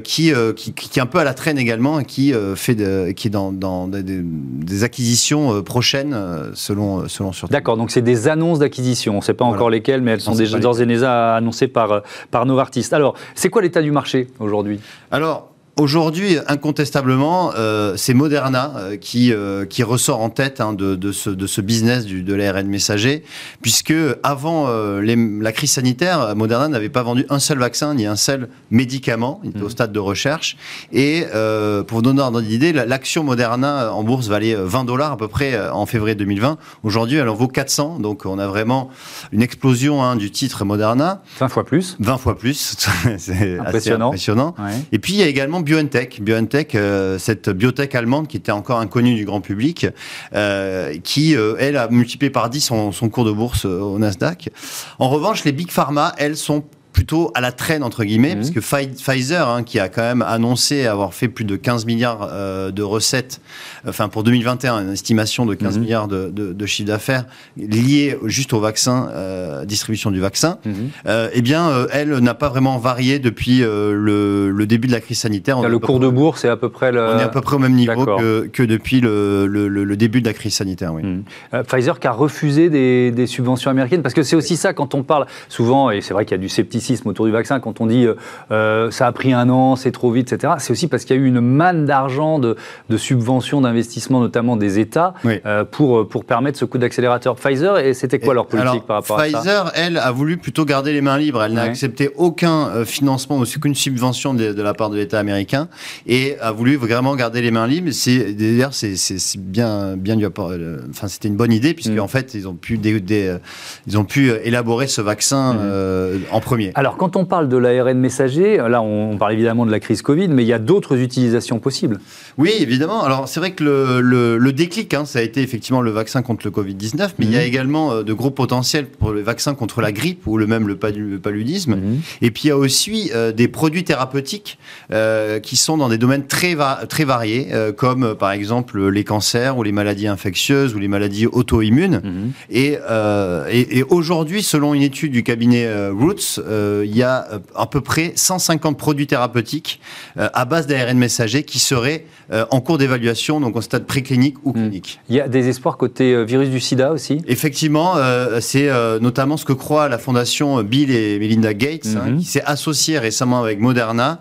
qui, qui, qui, est un peu à la traîne également, et qui, fait de, qui est dans, dans des, acquisitions prochaines, selon, selon surtout. D'accord, donc c'est des annonces d'acquisition. On ne sait pas encore lesquelles, mais elles sont déjà d'ores et déjà annoncées par, par Novartis. Alors, c'est quoi l'état du marché aujourd'hui? Alors, Aujourd'hui, incontestablement, euh, c'est Moderna euh, qui, euh, qui ressort en tête hein, de, de, ce, de ce business du, de l'ARN messager, puisque avant les, la crise sanitaire, Moderna n'avait pas vendu un seul vaccin ni un seul médicament, il était au mmh. stade de recherche. Et pour vous donner un ordre d'idée, l'action Moderna en bourse valait 20 dollars à peu près en février 2020. Aujourd'hui, elle en vaut 400, donc on a vraiment une explosion hein, du titre Moderna. 20 fois plus. 20 fois plus, c'est impressionnant. impressionnant. Et puis il y a également BioNTech. BioNTech, euh, cette biotech allemande qui était encore inconnue du grand public, euh, qui, euh, elle, a multiplié par 10 son, son cours de bourse au Nasdaq. En revanche, les big pharma, elles, sont plutôt à la traîne entre guillemets, mmh. puisque Pfizer, hein, qui a quand même annoncé avoir fait plus de 15 milliards euh, de recettes, enfin pour 2021, une estimation de 15 mmh. milliards de, de, de chiffre d'affaires lié juste au vaccin, euh, distribution du vaccin, mmh. euh, eh bien, elle n'a pas vraiment varié depuis le, le, début de la crise sanitaire. le cours de bourse est à peu près le... On est à peu près au même niveau que, que, depuis le, le, début de la crise sanitaire, oui. Pfizer qui a refusé des, des subventions américaines, parce que c'est aussi ça quand on parle souvent, et c'est vrai qu'il y a du scepticisme autour du vaccin, quand on dit euh, euh, ça a pris un an, c'est trop vite, etc., c'est aussi parce qu'il y a eu une manne d'argent, de, subventions, d'investissements, notamment des États, euh, pour, pour permettre ce coup d'accélérateur. Pfizer, et c'était quoi leur politique par rapport à ça? Pfizer, elle, a voulu plutôt garder les mains libres. Elle n'a accepté aucun financement, aucune subvention de, la part de l'État américain, et a voulu vraiment garder les mains libres. C'est d'ailleurs c'est bien bien du enfin c'était une bonne idée puisque mm. en fait ils ont pu ils ont pu élaborer ce vaccin mm. en premier. Alors, quand on parle de l'ARN messager, là, on parle évidemment de la crise Covid, mais il y a d'autres utilisations possibles. Oui, évidemment. Alors, c'est vrai que le, le, déclic, hein, ça a été effectivement le vaccin contre le Covid-19, mais il y a mhm. également euh, de gros potentiels pour le vaccin contre la grippe ou le même le, paludisme. Mhm. Et puis, il y a aussi euh, des produits thérapeutiques euh, qui sont dans des domaines très, très variés, comme par exemple les cancers ou les maladies infectieuses ou les maladies auto-immunes. Mhm. Et, et, et aujourd'hui, selon une étude du cabinet Roots, euh, il y a euh, à peu près 150 produits thérapeutiques euh, à base d'ARN messager qui seraient en cours d'évaluation, donc en stade préclinique ou hmm. clinique. Il y a des espoirs côté virus du sida aussi? Effectivement, c'est notamment ce que croit la fondation Bill et Melinda Gates, hein, hmm. qui s'est associée récemment avec Moderna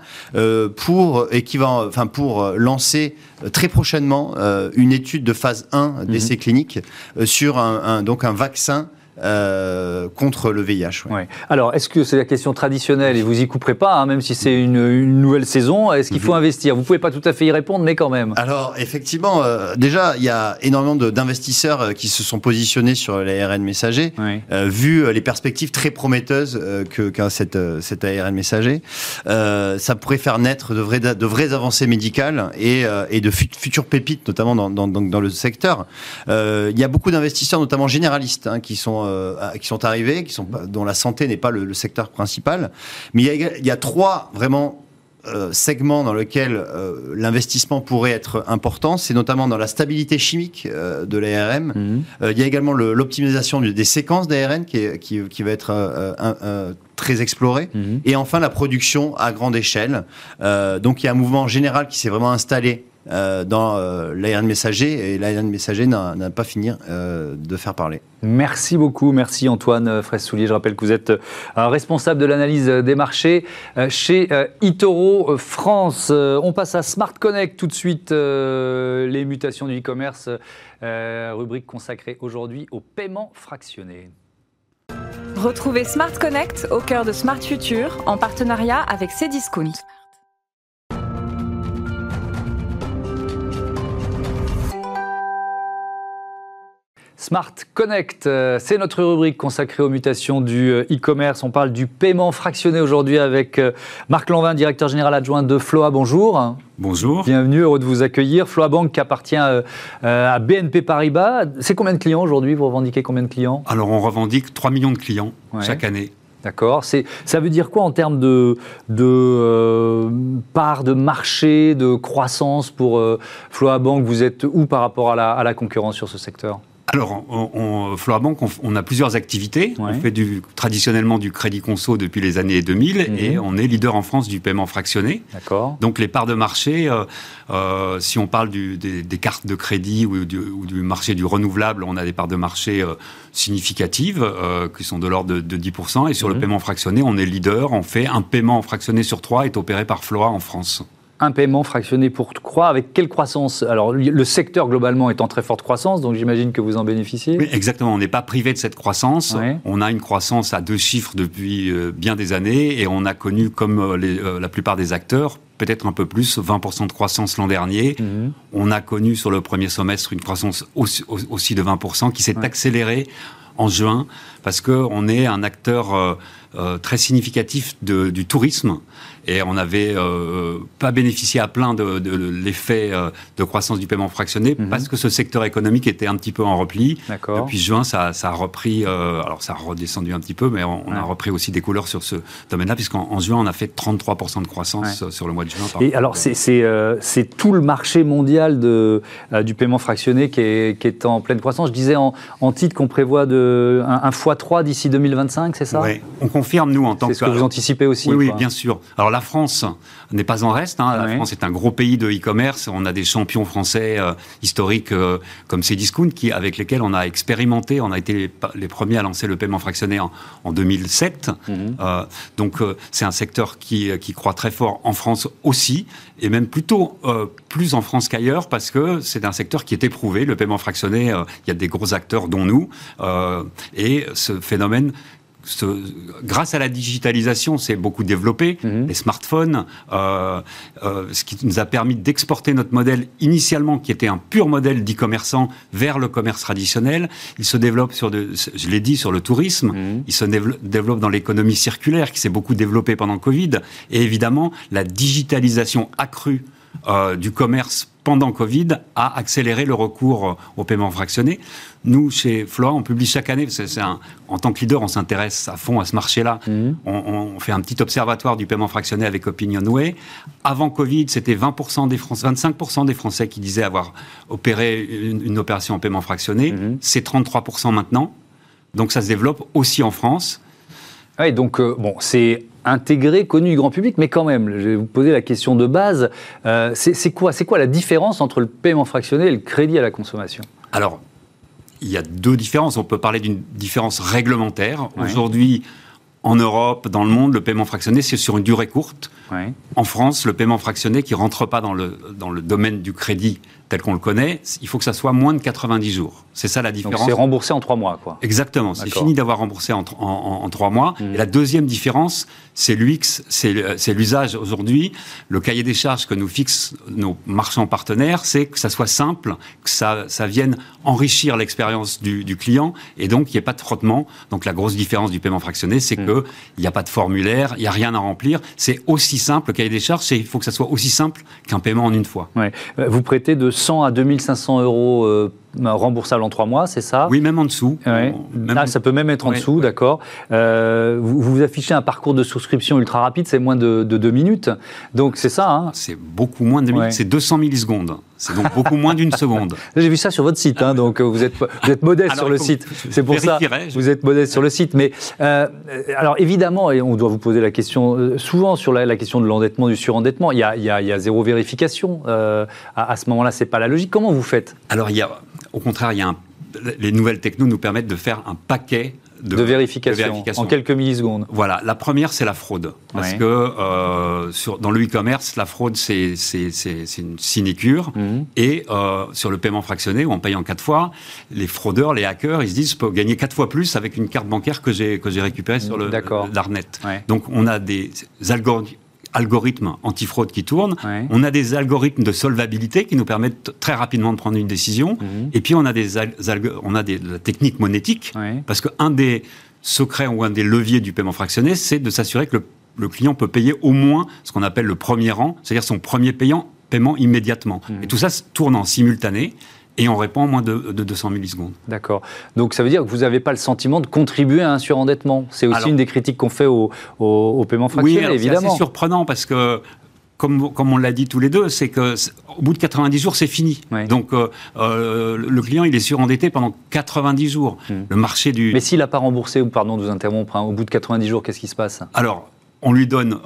pour, enfin, pour lancer très prochainement une étude de phase 1 d'essai hmm. clinique sur un, donc un vaccin euh, contre le VIH. Ouais. Alors, est-ce que c'est la question traditionnelle et vous y couperez pas, hein, même si c'est une, nouvelle saison Est-ce qu'il faut mhm. investir? Vous pouvez pas tout à fait y répondre, mais quand même. Alors, effectivement, euh, déjà, il y a énormément d'investisseurs euh, qui se sont positionnés sur l'ARN messager, vu les perspectives très prometteuses que qu'a cette, cet ARN messager. ça pourrait faire naître de vraies, de vraies avancées médicales et, et de futures pépites, notamment dans, dans, dans le secteur. il y a beaucoup d'investisseurs, notamment généralistes, hein, qui sont euh, qui sont arrivés, qui sont, dont la santé n'est pas le, secteur principal. Mais il y a, il y a trois vraiment euh, segments dans lesquels euh, l'investissement pourrait être important, c'est notamment dans la stabilité chimique de l'ARM. Mhm. il y a également l'optimisation des séquences d'ARN qui, qui, qui, va être très explorée. Mhm. Et enfin, la production à grande échelle. donc il y a un mouvement général qui s'est vraiment installé euh, dans euh, l'ARN messager et l'ARN messager n'a pas fini euh, de faire parler. Merci beaucoup, merci Antoine Fraisse-Soulier. Je rappelle que vous êtes responsable de l'analyse des marchés chez Itoro France. On passe à Smart Connect tout de suite, les mutations du e-commerce, rubrique consacrée aujourd'hui au paiement fractionné. Retrouvez Smart Connect au cœur de Smart Future en partenariat avec Cdiscount. Smart Connect, euh, c'est notre rubrique consacrée aux mutations du euh, e-commerce. On parle du paiement fractionné aujourd'hui avec euh, Marc Lanvin, directeur général adjoint de Floa. Bonjour. Bonjour. Bienvenue, heureux de vous accueillir. Floa Bank qui appartient à BNP Paribas. C'est combien de clients aujourd'hui? Vous revendiquez combien de clients? Alors on revendique 3 millions de clients chaque année. D'accord. Ça veut dire quoi en termes de, de part de marché, de croissance pour Floa Bank Vous êtes où par rapport à la, à la concurrence sur ce secteur? Alors, on, Bank, on, a plusieurs activités. On fait du, traditionnellement du crédit conso depuis les années 2000 mhm. et on est leader en France du paiement fractionné. D'accord. Donc, les parts de marché, euh, euh, si on parle des, cartes de crédit ou du, marché du renouvelable, on a des parts de marché euh, significatives qui sont de l'ordre de, 10%. Et sur le mhm. paiement fractionné, on est leader. On fait un paiement fractionné sur trois est opéré par Floa en France. Un paiement fractionné pour croire avec quelle croissance? Alors, le secteur globalement est en très forte croissance, donc j'imagine que vous en bénéficiez. Oui, exactement. On n'est pas privé de cette croissance. On a une croissance à deux chiffres depuis euh, bien des années et on a connu, comme euh, euh, la plupart des acteurs, peut-être un peu plus, 20% de croissance l'an dernier. Mhm. On a connu sur le premier semestre une croissance aussi, de 20% qui s'est accélérée en juin parce qu'on est un acteur très significatif du tourisme et on n'avait euh, pas bénéficié à plein de, l'effet euh, de croissance du paiement fractionné mhm. parce que ce secteur économique était un petit peu en repli. Depuis juin, ça, a repris, euh, alors ça a redescendu un petit peu, mais on, a repris aussi des couleurs sur ce domaine-là, puisqu'en juin, on a fait 33% de croissance sur le mois de juin. Et alors, c'est tout le marché mondial de, du paiement fractionné qui est, qui est, en pleine croissance. Je disais en, en titre qu'on prévoit de, un, x3 d'ici 2025, c'est ça? Oui, on confirme, nous, en tant que... C'est ce que vous anticipez aussi Oui, oui, bien sûr. Alors, la France n'est pas en reste. Hein. La France est un gros pays de e-commerce. On a des champions français euh, historiques euh, comme Cdiscount, qui, avec lesquels on a expérimenté. On a été les, premiers à lancer le paiement fractionné en, 2007. Mhm. Euh, donc c'est un secteur qui, croît très fort en France aussi, et même plutôt plus en France qu'ailleurs, parce que c'est un secteur qui est éprouvé. Le paiement fractionné, il y a des gros acteurs, dont nous, et ce phénomène grâce à la digitalisation, c'est beaucoup développé. Mhm. Les smartphones, euh, euh, ce qui nous a permis d'exporter notre modèle initialement, qui était un pur modèle d'e-commerçant, vers le commerce traditionnel. Il se développe sur, de, je l'ai dit, sur le tourisme. Mhm. Il se développe dans l'économie circulaire, qui s'est beaucoup développée pendant Covid. Et évidemment, la digitalisation accrue euh, du commerce pendant Covid a accéléré le recours au paiement fractionné. Nous, chez Flora, on publie chaque année, c'est en tant que leader, on s'intéresse à fond à ce marché-là. Mhm. On, fait un petit observatoire du paiement fractionné avec Opinionway. Avant Covid, c'était 20% des Français, 25% des Français qui disaient avoir opéré une, opération en paiement fractionné. Mhm. C'est 33% maintenant. Donc ça se développe aussi en France. Oui, donc euh, bon, c'est intégré, connu du grand public, mais quand même, je vais vous poser la question de base. Euh, c'est quoi, quoi la différence entre le paiement fractionné et le crédit à la consommation? Alors, il y a deux différences. On peut parler d'une différence réglementaire. Aujourd'hui, en Europe, dans le monde, le paiement fractionné, c'est sur une durée courte. En France, le paiement fractionné qui rentre pas dans le, dans le domaine du crédit tel qu'on le connaît, il faut que ça soit moins de 90 jours. C'est ça la différence. Donc c'est remboursé en trois mois, quoi. Exactement. C'est fini d'avoir remboursé en, trois mois. Mmh. Et la deuxième différence, c'est l'UX, c'est l'usage aujourd'hui. Le cahier des charges que nous fixent nos marchands partenaires, c'est que ça soit simple, que ça, ça vienne enrichir l'expérience du, client et donc il n'y ait pas de frottement. Donc la grosse différence du paiement fractionné, c'est mmh. qu'il n'y a pas de formulaire, il n'y a rien à remplir. C'est aussi simple, le cahier des charges, il faut que ça soit aussi simple qu'un paiement en une fois. Ouais. Vous prêtez de 100 à 2500 euros euh, remboursable en trois mois, c'est ça Oui, même en dessous. Ah, ça peut même être en dessous, d'accord. Euh, vous, vous, affichez un parcours de souscription ultra rapide, c'est moins de, deux minutes. Donc c'est ça. Hein c'est beaucoup moins de minutes, c'est 200 millisecondes. C'est donc beaucoup moins d'une seconde. J'ai vu ça sur votre site, hein, donc vous êtes, vous êtes modeste sur le site. C'est pour ça. Vous êtes modeste sur le site. Mais euh, alors évidemment, et on doit vous poser la question euh, souvent sur la, question de l'endettement, du surendettement, il y a, il y a, zéro vérification. à, à, ce moment-là, c'est pas la logique. Comment vous faites? Alors il y a au contraire, il y a les nouvelles technos nous permettent de faire un paquet de, vérification, en quelques millisecondes. Voilà, la première c'est la fraude, parce que euh, sur, dans le e-commerce, la fraude c'est une sinécure, mhm. et euh, sur le paiement fractionné où on paye en quatre fois, les fraudeurs, les hackers, ils se disent je peux gagner quatre fois plus avec une carte bancaire que j'ai récupérée sur le darnet. Donc on a des algorithmes algorithmes antifraude qui tournent. On a des algorithmes de solvabilité qui nous permettent très rapidement de prendre une décision. Mhm. Et puis on a des, on a des la technique monétique, parce qu'un des secrets ou un des leviers du paiement fractionné, c'est de s'assurer que le, client peut payer au moins ce qu'on appelle le premier rang, c'est-à-dire son premier payant, paiement immédiatement. Mhm. Et tout ça tourne en simultané et on répond en moins de, 200 millisecondes. D'accord. Donc ça veut dire que vous n'avez pas le sentiment de contribuer à un surendettement. C'est aussi une des critiques qu'on fait au, paiement fractionné, oui, évidemment. C'est surprenant parce que comme, comme, on l'a dit tous les deux, c'est que au bout de 90 jours, c'est fini. Donc euh, euh, le client, il est surendetté pendant 90 jours. Hmm. Le marché du. Mais s'il n'a pas remboursé, ou pardon de vous interrompre, hein, au bout de 90 jours, qu'est-ce qui se passe? Alors, on lui donne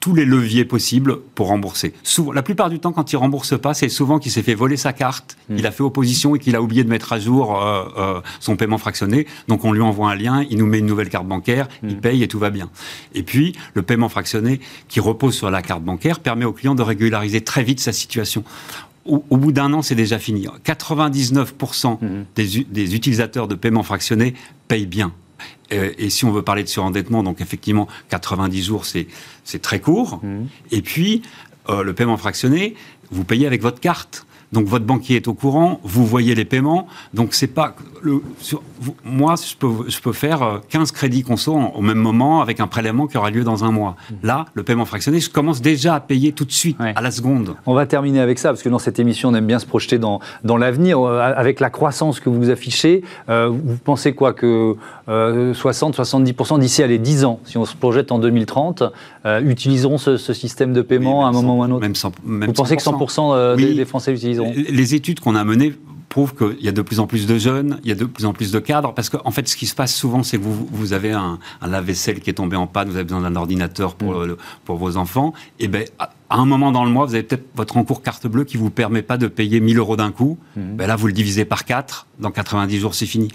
tous les leviers possibles pour rembourser. Souvent, la plupart du temps, quand il rembourse pas, c'est souvent qu'il s'est fait voler sa carte, hmm. il a fait opposition et qu'il a oublié de mettre à jour euh, euh, son paiement fractionné. Donc on lui envoie un lien, il nous met une nouvelle carte bancaire, il hmm. paye et tout va bien. Et puis le paiement fractionné qui repose sur la carte bancaire permet au client de régulariser très vite sa situation. Au, bout d'un an, c'est déjà fini. 99% hmm. des, des utilisateurs de paiement fractionné payent bien. Euh, et si on veut parler de surendettement, donc effectivement, 90 jours, c'est très court. Mmh. Et puis, euh, le paiement fractionné, vous payez avec votre carte. Donc votre banquier est au courant, vous voyez les paiements. Donc c'est pas le, moi je peux, je peux faire 15 euh, crédits conso au même moment avec un prélèvement qui aura lieu dans un mois. Mmh. Là, le paiement fractionné, je commence déjà à payer tout de suite à la seconde. On va terminer avec ça parce que dans cette émission on aime bien se projeter dans, dans l'avenir euh, avec la croissance que vous affichez. Euh, vous pensez quoi que 60-70% d'ici à les 10 ans, si on se projette en 2030, utiliseront ce, système de paiement à un moment ou à un autre. Même même vous pensez que 100% des, des Français l'utilisent les études qu'on a menées prouvent qu'il y a de plus en plus de jeunes, il y a de plus en plus de cadres, parce qu'en en fait, ce qui se passe souvent, c'est que vous, vous avez un, lave-vaisselle qui est tombé en panne, vous avez besoin d'un ordinateur pour, mm. pour vos enfants, et ben à un moment dans le mois, vous avez peut-être votre encours carte bleue qui vous permet pas de payer 1000 euros d'un coup. Mm. Ben là, vous le divisez par 4, dans 90 jours, c'est fini.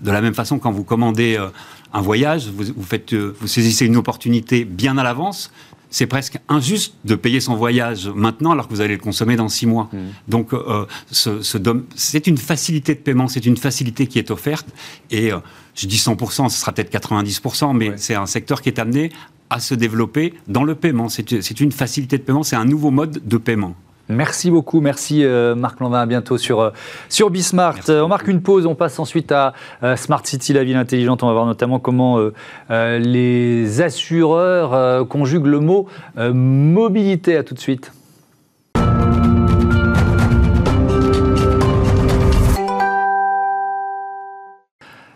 De la même façon, quand vous commandez euh, un voyage, vous, vous, faites, euh, vous saisissez une opportunité bien à l'avance, c'est presque injuste de payer son voyage maintenant alors que vous allez le consommer dans six mois. Mmh. Donc, euh, c'est une facilité de paiement, c'est une facilité qui est offerte. Et euh, je dis 100%, ce sera peut-être 90%, mais c'est un secteur qui est amené à se développer dans le paiement. C'est une facilité de paiement, c'est un nouveau mode de paiement. Merci beaucoup, merci euh, Marc Lanvin, à bientôt sur, euh, sur Bismart. on marque une pause, on passe ensuite à euh, Smart City, la ville intelligente. On va voir notamment comment les assureurs conjuguent le mot mobilité. À tout de suite.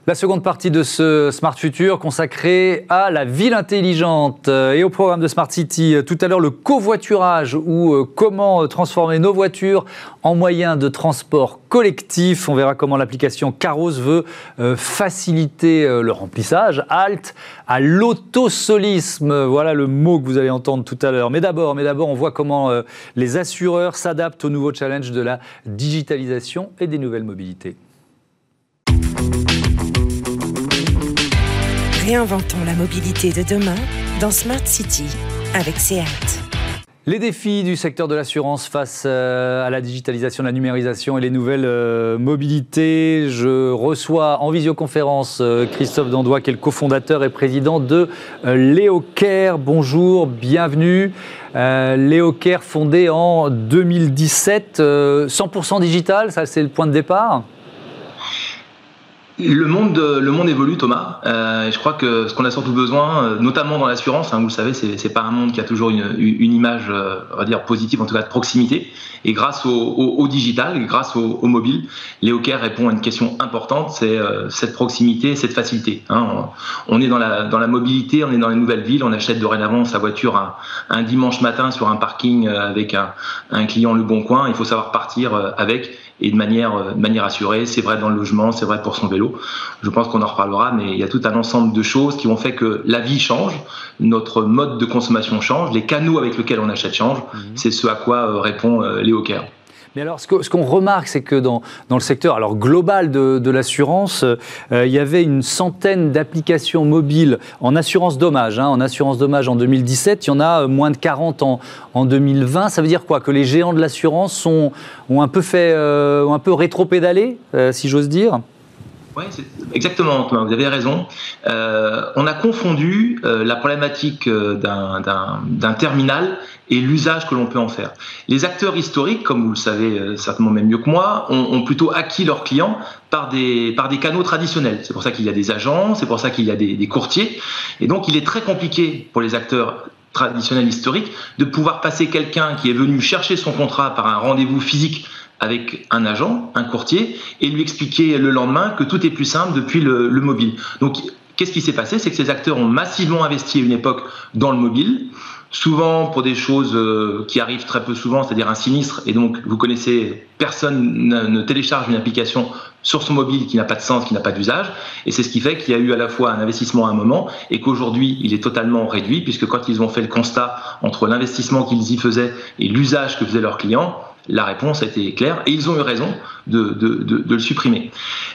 La seconde partie de ce Smart Future consacrée à la ville intelligente et au programme de Smart City. Tout à l'heure, le covoiturage ou euh, comment transformer nos voitures en moyens de transport collectif. On verra comment l'application Caros veut euh, faciliter euh, le remplissage. Halte à l'autosolisme. Voilà le mot que vous allez entendre tout à l'heure. Mais d'abord, mais d'abord, on voit comment les assureurs s'adaptent aux nouveaux challenges de la digitalisation et des nouvelles mobilités. Réinventons la mobilité de demain dans Smart City avec SEAT. Les défis du secteur de l'assurance face euh, à la digitalisation, la numérisation et les nouvelles euh, mobilités. Je reçois en visioconférence euh, Christophe Dandois, qui est le cofondateur et président de Léocare. Bonjour, bienvenue. Léocare fondé en 2017, 100% digital, ça c'est le point de départ? Le monde, le monde évolue, Thomas. Euh, je crois que ce qu'on a surtout besoin, euh, notamment dans l'assurance, hein, vous le savez, c'est, c'est pas un monde qui a toujours une, une image, euh, on va dire positive, en tout cas de proximité. Et grâce au, au, digital, grâce au, au mobile, Léocare répond à une question importante, c'est euh, cette proximité, cette facilité. Hein. On, est dans la, dans la mobilité, on est dans les nouvelles villes, on achète dorénavant sa voiture un, un dimanche matin sur un parking avec un, un client Le Bon Coin. Il faut savoir partir avec et de manière, euh, de manière assurée. C'est vrai dans le logement, c'est vrai pour son vélo. Je pense qu'on en reparlera, mais il y a tout un ensemble de choses qui ont fait que la vie change, notre mode de consommation change, les canaux avec lesquels on achète changent. Mhm. C'est ce à quoi euh, répond euh, Léo Kerr. Mais alors, ce qu'on remarque, c'est que dans, dans, le secteur alors, global de, de l'assurance, euh, il y avait une centaine d'applications mobiles en assurance dommage. Hein, en assurance dommage en 2017, il y en a euh, moins de 40 en, en 2020. Ça veut dire quoi? Que les géants de l'assurance ont un peu fait, euh, ont un peu rétro-pédalé, si j'ose dire? Oui, exactement, vous avez raison. On a confondu la problématique d'un terminal et l'usage que l'on peut en faire. Les acteurs historiques, comme vous le savez certainement même mieux que moi, ont, plutôt acquis leurs clients par des, par des canaux traditionnels. C'est pour ça qu'il y a des agents, c'est pour ça qu'il y a des, courtiers. Et donc il est très compliqué pour les acteurs traditionnels historiques de pouvoir passer quelqu'un qui est venu chercher son contrat par un rendez-vous physique avec un agent, un courtier, et lui expliquer le lendemain que tout est plus simple depuis le, mobile. Donc Qu'est-ce qui s'est passé? C'est que ces acteurs ont massivement investi à une époque dans le mobile, souvent pour des choses euh, qui arrivent très peu souvent, c'est-à-dire un sinistre, et donc vous connaissez, personne ne télécharge une application sur son mobile qui n'a pas de sens, qui n'a pas d'usage, et c'est ce qui fait qu'il y a eu à la fois un investissement à un moment, et qu'aujourd'hui il est totalement réduit, puisque quand ils ont fait le constat entre l'investissement qu'ils y faisaient et l'usage que faisaient leurs clients, la réponse a été claire et ils ont eu raison de, le supprimer.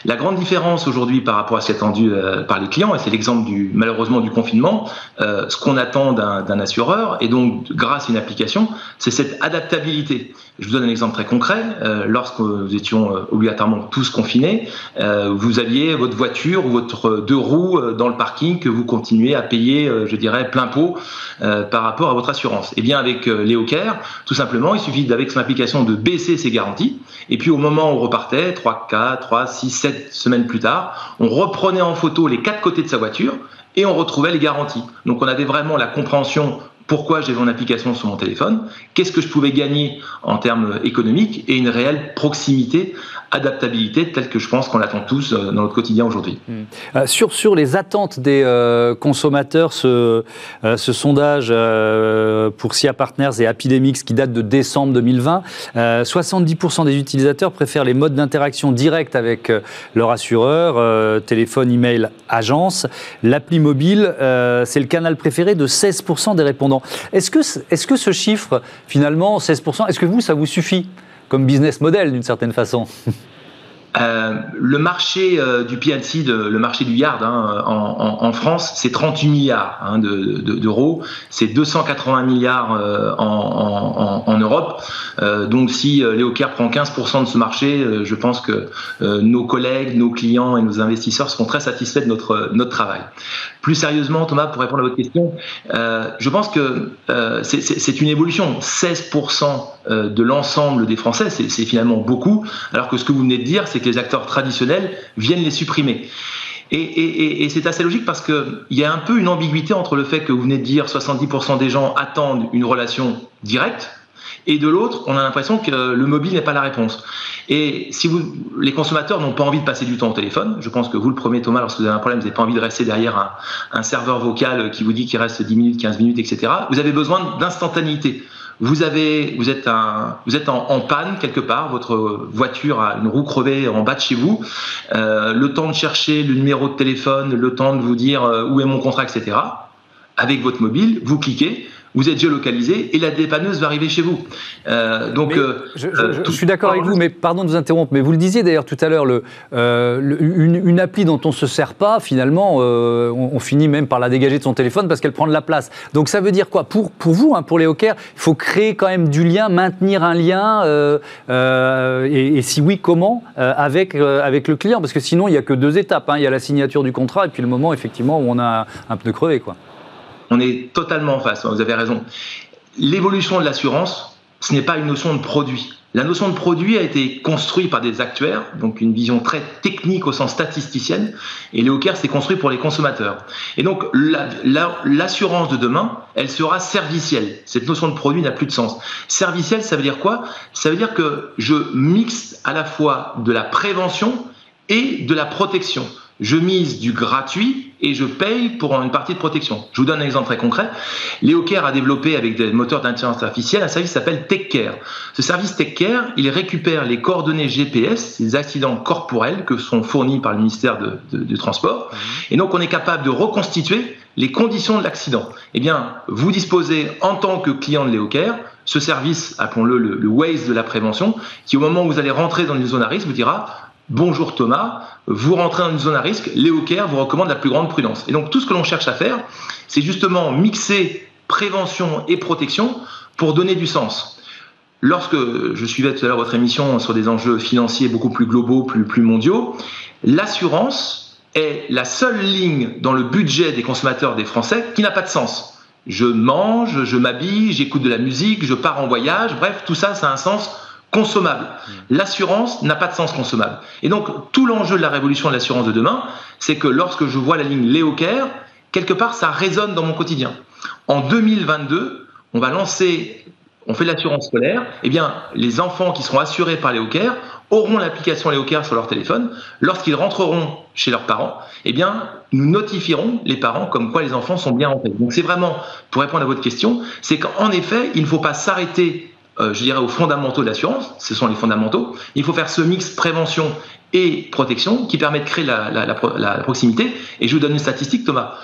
La grande différence aujourd'hui par rapport à ce qui est attendu euh, par les clients, et c'est l'exemple du malheureusement du confinement, euh, ce qu'on attend d'un assureur, et donc grâce à une application, c'est cette adaptabilité. Je vous donne un exemple très concret. Euh, lorsque nous étions obligatoirement tous confinés, vous aviez votre voiture ou votre deux roues dans le parking que vous continuez à payer, je dirais, plein pot par rapport à votre assurance. Et eh bien avec Léo Care, tout simplement, il suffit d'avec son application de baisser ses garanties, et puis au moment où repartait, 3, 4, 3, 6, 7 semaines plus tard, on reprenait en photo les quatre côtés de sa voiture et on retrouvait les garanties. Donc on avait vraiment la compréhension pourquoi j'ai mon application sur mon téléphone, qu'est-ce que je pouvais gagner en termes économiques et une réelle proximité adaptabilité telle que je pense qu'on l'attend tous euh, dans notre quotidien aujourd'hui. Hmm. Euh, sur, sur les attentes des euh, consommateurs, ce, ce sondage pour SIA Partners et Epidemics qui date de décembre 2020, 70% des utilisateurs préfèrent les modes d'interaction directe avec leur assureur, téléphone, email, agence. L'appli mobile, c'est le canal préféré de 16% des répondants. Est-ce que, que ce chiffre, finalement, 16%, est-ce que vous, ça vous suffit comme business model d'une certaine façon? Euh, le marché euh, du PLC, le marché du yard hein, en, France, c'est 38 milliards hein, d'euros, de, c'est 280 milliards euh, en, Europe. Donc si Léo prend 15% de ce marché, je pense que nos collègues, nos clients et nos investisseurs seront très satisfaits de notre, notre travail. Plus sérieusement, Thomas, pour répondre à votre question, je pense que c'est une évolution. 16% de l'ensemble des Français, c'est finalement beaucoup, alors que ce que vous venez de dire, c'est que les acteurs traditionnels viennent les supprimer. Et, c'est assez logique parce qu'il y a un peu une ambiguïté entre le fait que vous venez de dire 70% des gens attendent une relation directe, et de l'autre, on a l'impression que le mobile n'est pas la réponse. Et si les consommateurs n'ont pas envie de passer du temps au téléphone, je pense que vous, le premier Thomas, lorsque vous avez un problème, vous n'avez pas envie de rester derrière un, un serveur vocal qui vous dit qu'il reste 10 minutes, 15 minutes, etc. Vous avez besoin d'instantanéité. Vous êtes en, panne quelque part. Votre voiture a une roue crevée en bas de chez vous. Euh, le temps de chercher le numéro de téléphone, le temps de vous dire euh, où est mon contrat, etc. Avec votre mobile, vous cliquez vous êtes géolocalisé et la dépanneuse va arriver chez vous. Euh, donc, euh, je, euh, suis d'accord avec vous, mais pardon de vous interrompre, mais vous le disiez d'ailleurs tout à l'heure, le, une, appli dont on ne se sert pas, finalement, on, finit même par la dégager de son téléphone parce qu'elle prend de la place. Donc ça veut dire quoi? Pour, pour vous, hein, pour les hawkers, il faut créer quand même du lien, maintenir un lien, et, si oui, comment avec, avec le client? Parce que sinon, il n'y a que deux étapes. Hein. Il y a la signature du contrat et puis le moment, effectivement, où on a un pneu crevé. Quoi. On est totalement en face, vous avez raison. L'évolution de l'assurance, ce n'est pas une notion de produit. La notion de produit a été construite par des actuaires, donc une vision très technique au sens statisticien, et Léocare s'est construit pour les consommateurs. Et donc l'assurance de demain, elle sera servicielle. Cette notion de produit n'a plus de sens. Servicielle, ça veut dire quoi? Ça veut dire que je mixe à la fois de la prévention et de la protection je mise du gratuit et je paye pour une partie de protection. Je vous donne un exemple très concret. LeoCare a développé avec des moteurs d'intelligence artificielle un service qui s'appelle TechCare. Ce service TechCare, il récupère les coordonnées GPS, ces accidents corporels que sont fournis par le ministère de, du Transport. Et donc, on est capable de reconstituer les conditions de l'accident. Eh bien, vous disposez en tant que client de LeoCare ce service, appelons-le le, le Waze de la prévention, qui au moment où vous allez rentrer dans une zone à risque vous dira Bonjour Thomas, vous rentrez dans une zone à risque, Léo Care vous recommande la plus grande prudence. Et donc tout ce que l'on cherche à faire, c'est justement mixer prévention et protection pour donner du sens. Lorsque je suivais tout à l'heure votre émission sur des enjeux financiers beaucoup plus globaux, plus, plus mondiaux, l'assurance est la seule ligne dans le budget des consommateurs des Français qui n'a pas de sens. Je mange, je m'habille, j'écoute de la musique, je pars en voyage, bref, tout ça, ça a un sens consommable. Mm. L'assurance n'a pas de sens consommable. Et donc, tout l'enjeu de la révolution de l'assurance de demain, c'est que lorsque je vois la ligne Léo Care, quelque part, ça résonne dans mon quotidien. En 2022, on va lancer, on fait l'assurance scolaire, eh bien, les enfants qui seront assurés par Léo Care auront l'application Léocare sur leur téléphone, lorsqu'ils rentreront chez leurs parents, eh bien, nous notifierons les parents comme quoi les enfants sont bien rentrés. Donc c'est vraiment, pour répondre à votre question, c'est qu'en effet, il ne faut pas s'arrêter, euh, je dirais, aux fondamentaux de l'assurance, ce sont les fondamentaux, il faut faire ce mix prévention et protection qui permet de créer la, la proximité. Et je vous donne une statistique, Thomas.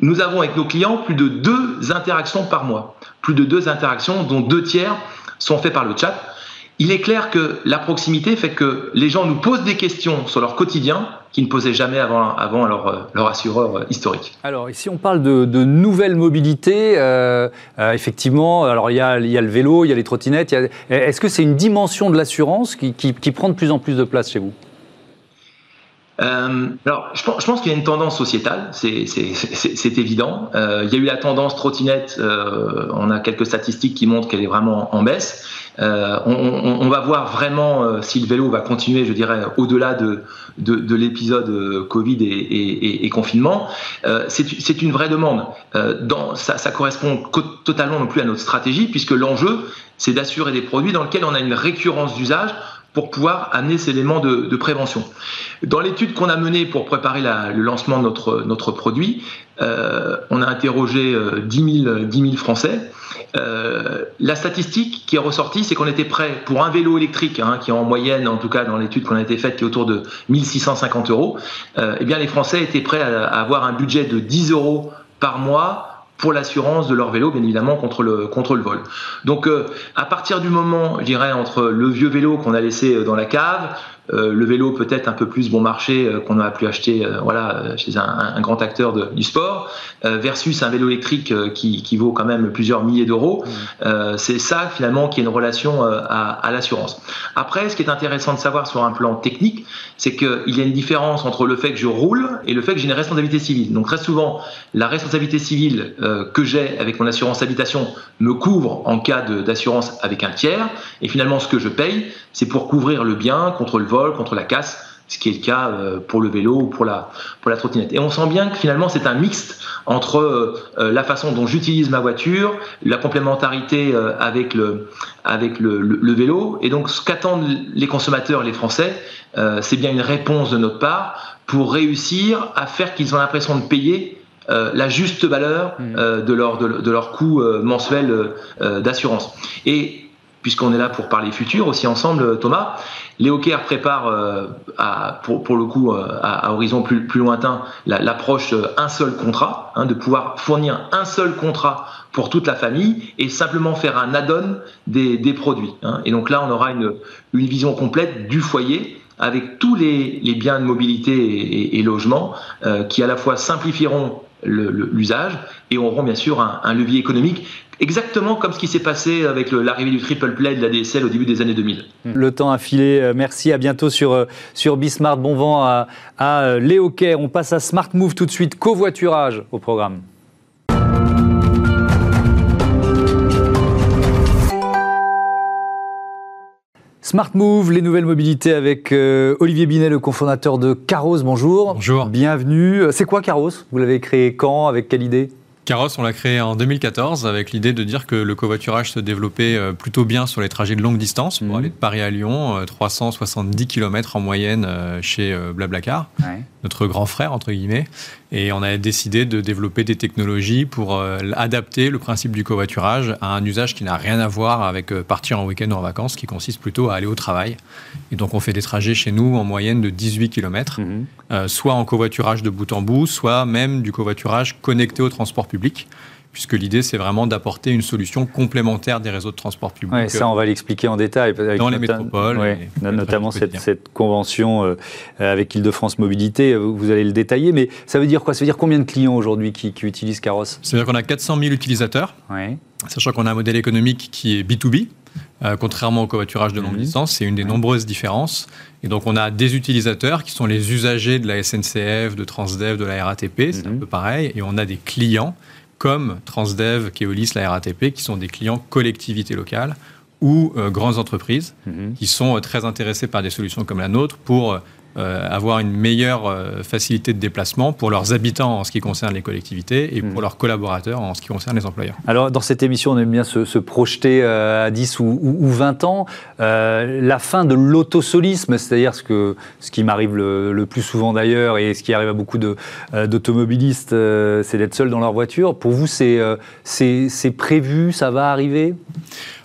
Nous avons avec nos clients plus de deux interactions par mois. Plus de deux interactions, dont deux tiers sont faits par le chat il est clair que la proximité fait que les gens nous posent des questions sur leur quotidien qu'ils ne posaient jamais avant, avant leur, leur, assureur historique. Alors ici on parle de, de nouvelles mobilités, euh, euh, effectivement, alors il y, a, il y, a, le vélo, il y a les trottinettes, est-ce que c'est une dimension de l'assurance qui, qui, qui prend de plus en plus de place chez vous? Euh, alors, je pense, qu'il y a une tendance sociétale, c'est évident. Euh, il y a eu la tendance trottinette, euh, on a quelques statistiques qui montrent qu'elle est vraiment en baisse. Euh, on, on, on, va voir vraiment euh, si le vélo va continuer, je dirais, au-delà de, de, de l'épisode euh, Covid et, confinement. C'est une vraie demande. Dans, ça, ça correspond totalement non plus à notre stratégie, puisque l'enjeu, c'est d'assurer des produits dans lesquels on a une récurrence d'usage pour pouvoir amener ces éléments de, prévention. Dans l'étude qu'on a menée pour préparer le lancement de notre, notre produit, euh, on a interrogé 10 000, 10 000 Français. Euh, la statistique qui est ressortie, c'est qu'on était prêt pour un vélo électrique, hein, qui est en moyenne, en tout cas dans l'étude qu'on a été faite, qui est autour de 1650 euros. Euh, eh bien, les Français étaient prêts à avoir un budget de 10 euros par mois pour l'assurance de leur vélo, bien évidemment, contre le, contre vol. Donc, euh, à partir du moment, je dirais, entre le vieux vélo qu'on a laissé euh, dans la cave, euh, le vélo peut-être un peu plus bon marché euh, qu'on a pu acheter euh, voilà, chez un, un, grand acteur de, du sport, versus un vélo électrique qui, qui, vaut quand même plusieurs milliers d'euros. Mmh. c'est ça, finalement, qui est une relation à, à l'assurance. Après, ce qui est intéressant de savoir sur un plan technique, c'est qu'il y a une différence entre le fait que je roule et le fait que j'ai une responsabilité civile. Donc très souvent, la responsabilité civile que j'ai avec mon assurance habitation me couvre en cas d'assurance avec un tiers. Et finalement, ce que je paye, c'est pour couvrir le bien contre le vol, contre la casse, ce qui est le cas euh, pour le vélo ou pour la, pour la trottinette. Et on sent bien que finalement c'est un mixte entre euh, la façon dont j'utilise ma voiture, la complémentarité euh, avec, le, avec le, le, le vélo. Et donc ce qu'attendent les consommateurs, les Français, c'est bien une réponse de notre part pour réussir à faire qu'ils ont l'impression de payer euh, la juste valeur euh, de, leur, de, de leur coût euh, mensuel d'assurance. Et puisqu'on est là pour parler futur aussi ensemble, Thomas. Léo Kerr prépare euh, pour, le coup à, à horizon plus, lointain l'approche la, un seul contrat, hein, de pouvoir fournir un seul contrat pour toute la famille et simplement faire un add-on des, produits. Hein. Et donc là, on aura une, vision complète du foyer avec tous les, les biens de mobilité et, et, et logement euh, qui à la fois simplifieront l'usage et auront bien sûr un, levier économique exactement comme ce qui s'est passé avec l'arrivée du triple play de la DSL au début des années 2000. Le temps a filé, euh, merci, à bientôt sur, euh, sur Bismart, bon vent à, à euh, Léo Kerr. On passe à Smart Move tout de suite, covoiturage au programme. Smart Move, les nouvelles mobilités avec euh, Olivier Binet, le cofondateur de Caros. Bonjour. Bonjour. Bienvenue. C'est quoi Caros Vous l'avez créé quand? Avec quelle idée? Caros, on l'a créé en 2014 avec l'idée de dire que le covoiturage se développait euh, plutôt bien sur les trajets de longue distance pour mmh. aller de Paris à Lyon, 370 km en moyenne euh, chez Blablacar, ouais. notre grand frère entre guillemets. Et on a décidé de développer des technologies pour euh, adapter le principe du covoiturage à un usage qui n'a rien à voir avec euh, partir en week-end ou en vacances, qui consiste plutôt à aller au travail. Et donc on fait des trajets chez nous en moyenne de 18 km, mmh. euh, soit en covoiturage de bout en bout, soit même du covoiturage connecté au transport public puisque l'idée, c'est vraiment d'apporter une solution complémentaire des réseaux de transport public. Ouais, ça, on va l'expliquer en détail. dans les métropoles. Ouais, notamment cette, cette, convention euh, avec Île-de-France Mobilité, vous allez le détailler, mais ça veut dire quoi? Ça veut dire combien de clients aujourd'hui qui, qui, utilisent Caros Ça veut dire qu'on a 400 000 utilisateurs, sachant qu'on a un modèle économique qui est B2B, euh, contrairement au covoiturage de longue mmh. distance, c'est une des mmh. nombreuses différences. Et donc, on a des utilisateurs qui sont les usagers de la SNCF, de Transdev, de la RATP, c'est mmh. un peu pareil, et on a des clients comme Transdev, Keolis, la RATP, qui sont des clients collectivités locales ou euh, grandes entreprises mmh. qui sont euh, très intéressées par des solutions comme la nôtre pour euh, euh, avoir une meilleure euh, facilité de déplacement pour leurs habitants en ce qui concerne les collectivités et pour mmh. leurs collaborateurs en ce qui concerne les employeurs. Alors, dans cette émission, on aime bien se, projeter à 10 ou, ou 20 ans. la fin de l'autosolisme, c'est-à-dire ce, que, ce qui m'arrive le, plus souvent d'ailleurs et ce qui arrive à beaucoup d'automobilistes, c'est d'être seul dans leur voiture. Pour vous, c'est prévu, ça va arriver?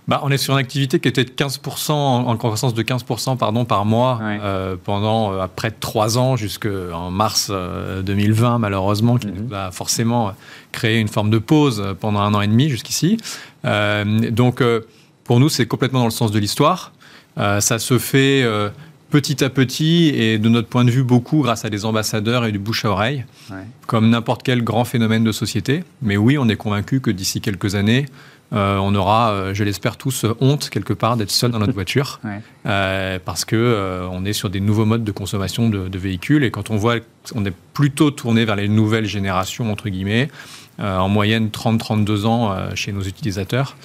Bah, on est sur une activité qui était de 15%, en croissance de 15% pardon, par mois euh, pendant euh, près de 3 ans jusqu'en mars 2020 euh, malheureusement, qui mhm. va forcément créer une forme de pause pendant un an et demi jusqu'ici. donc pour nous c'est complètement dans le sens de l'histoire. ça se fait petit à petit et de notre point de vue beaucoup grâce à des ambassadeurs et du bouche à oreille, comme n'importe quel grand phénomène de société. Mais oui, on est convaincu que d'ici quelques années, euh, on aura, euh, je l'espère tous, honte quelque part d'être seul dans notre voiture, euh, parce que on est sur des nouveaux modes de consommation de, de, véhicules et quand on voit, on est plutôt tourné vers les nouvelles générations entre guillemets. en moyenne 30-32 ans chez nos utilisateurs.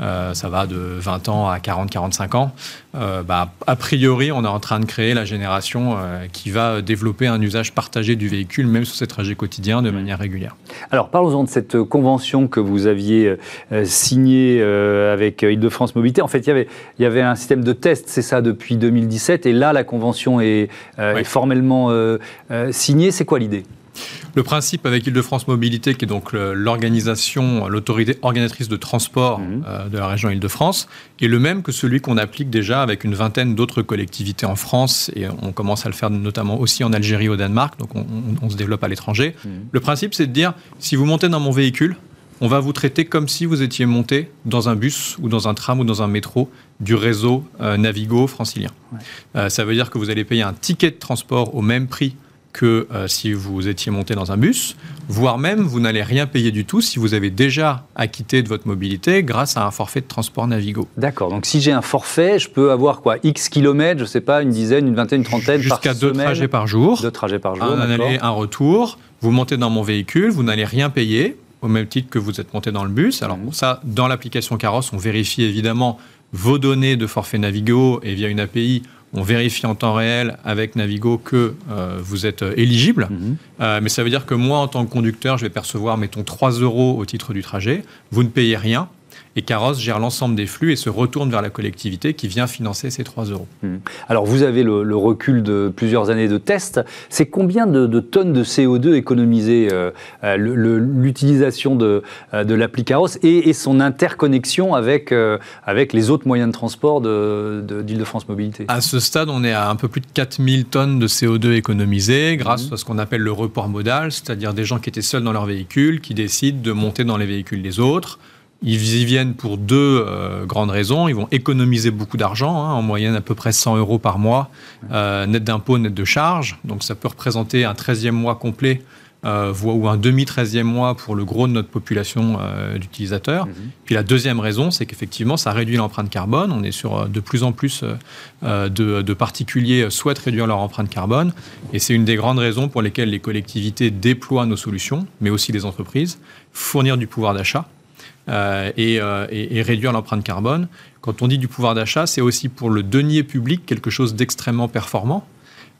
Euh, ça va de 20 ans à 40-45 ans. Euh, bah, a priori, on est en train de créer la génération euh, qui va développer un usage partagé du véhicule, même sur ses trajets quotidiens, de manière régulière. Alors, parlons-en de cette convention que vous aviez signée avec Île-de-France Mobilité. En fait, il y avait, il y avait un système de test, c'est ça, depuis 2017, et là, la convention est, est formellement signée. C'est quoi l'idée? Le principe avec Île-de-France Mobilité, qui est donc l'organisation, l'autorité organisatrice de transport mhm. euh, de la région Île-de-France, est le même que celui qu'on applique déjà avec une vingtaine d'autres collectivités en France, et on commence à le faire notamment aussi en Algérie, au Danemark, donc on, se développe à l'étranger. Mhm. Le principe, c'est de dire, si vous montez dans mon véhicule, on va vous traiter comme si vous étiez monté dans un bus ou dans un tram ou dans un métro du réseau euh, Navigo francilien. Euh, ça veut dire que vous allez payer un ticket de transport au même prix que euh, si vous étiez monté dans un bus, voire même vous n'allez rien payer du tout si vous avez déjà acquitté de votre mobilité grâce à un forfait de transport Navigo. D'accord, donc si j'ai un forfait, je peux avoir quoi X kilomètres, je ne sais pas, une dizaine, une vingtaine, une trentaine Jusqu'à deux trajets par jour. Deux trajets par jour, Un aller, un retour. Vous montez dans mon véhicule, vous n'allez rien payer, au même titre que vous êtes monté dans le bus. Alors pour ça, dans l'application Caros, on vérifie évidemment vos données de forfait Navigo et via une API, on vérifie en temps réel avec Navigo que euh, vous êtes euh, éligible. Mhm. Euh, mais ça veut dire que moi, en tant que conducteur, je vais percevoir, mettons, 3 euros au titre du trajet. Vous ne payez rien et Caros gère l'ensemble des flux et se retourne vers la collectivité qui vient financer ces 3 euros. Hmm. Alors vous avez le, recul de plusieurs années de tests. C'est combien de, tonnes de CO2 économisées euh, euh, l'utilisation de, euh, de l'appli Caros et, son interconnexion avec, avec les autres moyens de transport d'Île-de-France Mobilité? À ce stade, on est à un peu plus de 4000 tonnes de CO2 économisées grâce hmm. à ce qu'on appelle le report modal, c'est-à-dire des gens qui étaient seuls dans leur véhicule, qui décident de monter dans les véhicules des autres ils y viennent pour deux euh, grandes raisons. Ils vont économiser beaucoup d'argent, hein, en moyenne à peu près 100 euros par mois, euh, net d'impôts, net de charges. Donc ça peut représenter un 13e mois complet euh, ou un demi-13e mois pour le gros de notre population d'utilisateurs. Mhm. Puis la deuxième raison, c'est qu'effectivement, ça réduit l'empreinte carbone. On est sur de plus en plus de, de, particuliers souhaitent réduire leur empreinte carbone. Et c'est une des grandes raisons pour lesquelles les collectivités déploient nos solutions, mais aussi les entreprises, fournir du pouvoir d'achat. Euh, euh, et, réduire l'empreinte carbone. Quand on dit du pouvoir d'achat, c'est aussi pour le denier public quelque chose d'extrêmement performant.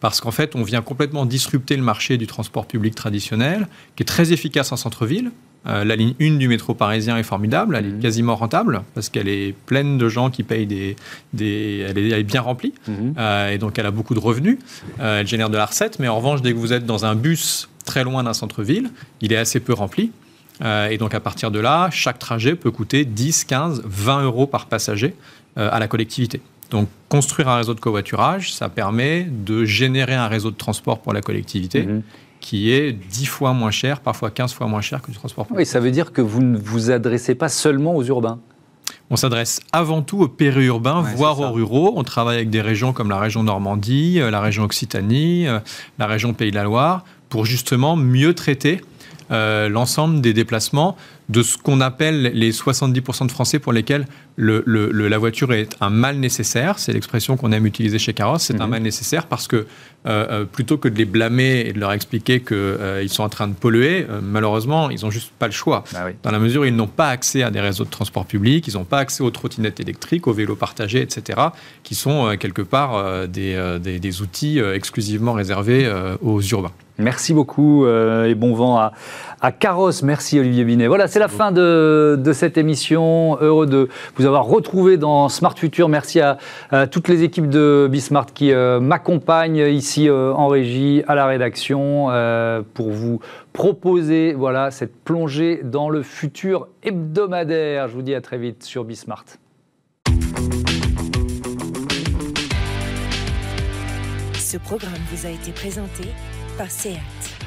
Parce qu'en fait, on vient complètement disrupter le marché du transport public traditionnel, qui est très efficace en centre-ville. Euh, la ligne 1 du métro parisien est formidable, elle est mmh. quasiment rentable, parce qu'elle est pleine de gens qui payent des... des elle, est, bien remplie, mmh. et donc elle a beaucoup de revenus, elle génère de la recette, mais en revanche, dès que vous êtes dans un bus très loin d'un centre-ville, il est assez peu rempli. Euh, et donc à partir de là, chaque trajet peut coûter 10, 15, 20 euros par passager euh, à la collectivité. Donc construire un réseau de covoiturage, ça permet de générer un réseau de transport pour la collectivité. Mhm. qui est 10 fois moins cher, parfois 15 fois moins cher que du transport public. Oui, ça veut dire que vous ne vous adressez pas seulement aux urbains on s'adresse avant tout aux périurbains, voire aux ruraux. On travaille avec des régions comme la région Normandie, euh, la région Occitanie, la région Pays de la Loire, pour justement mieux traiter l'ensemble des déplacements de ce qu'on appelle les 70% de Français pour lesquels le, la voiture est un mal nécessaire. C'est l'expression qu'on aime utiliser chez Caros. C'est un mhm. mal nécessaire parce que euh, plutôt que de les blâmer et de leur expliquer qu'ils euh, sont en train de polluer, euh, malheureusement, ils n'ont juste pas le choix. Bah Dans la mesure où ils n'ont pas accès à des réseaux de transport public, ils n'ont pas accès aux trottinettes électriques, aux vélos partagés, etc., qui sont quelque part des, des, outils exclusivement réservés aux urbains. Merci beaucoup et bon vent à, à Carros. Merci Olivier Binet. Voilà, c'est la fin de, de, cette émission. Heureux de vous avoir retrouvé dans Smart Future. Merci à, toutes les équipes de Bismart qui m'accompagnent ici ici euh, en régie, à la rédaction, euh, pour vous proposer voilà, cette plongée dans le futur hebdomadaire. Je vous dis à très vite sur Bismart. Ce programme vous a été présenté par SEAT.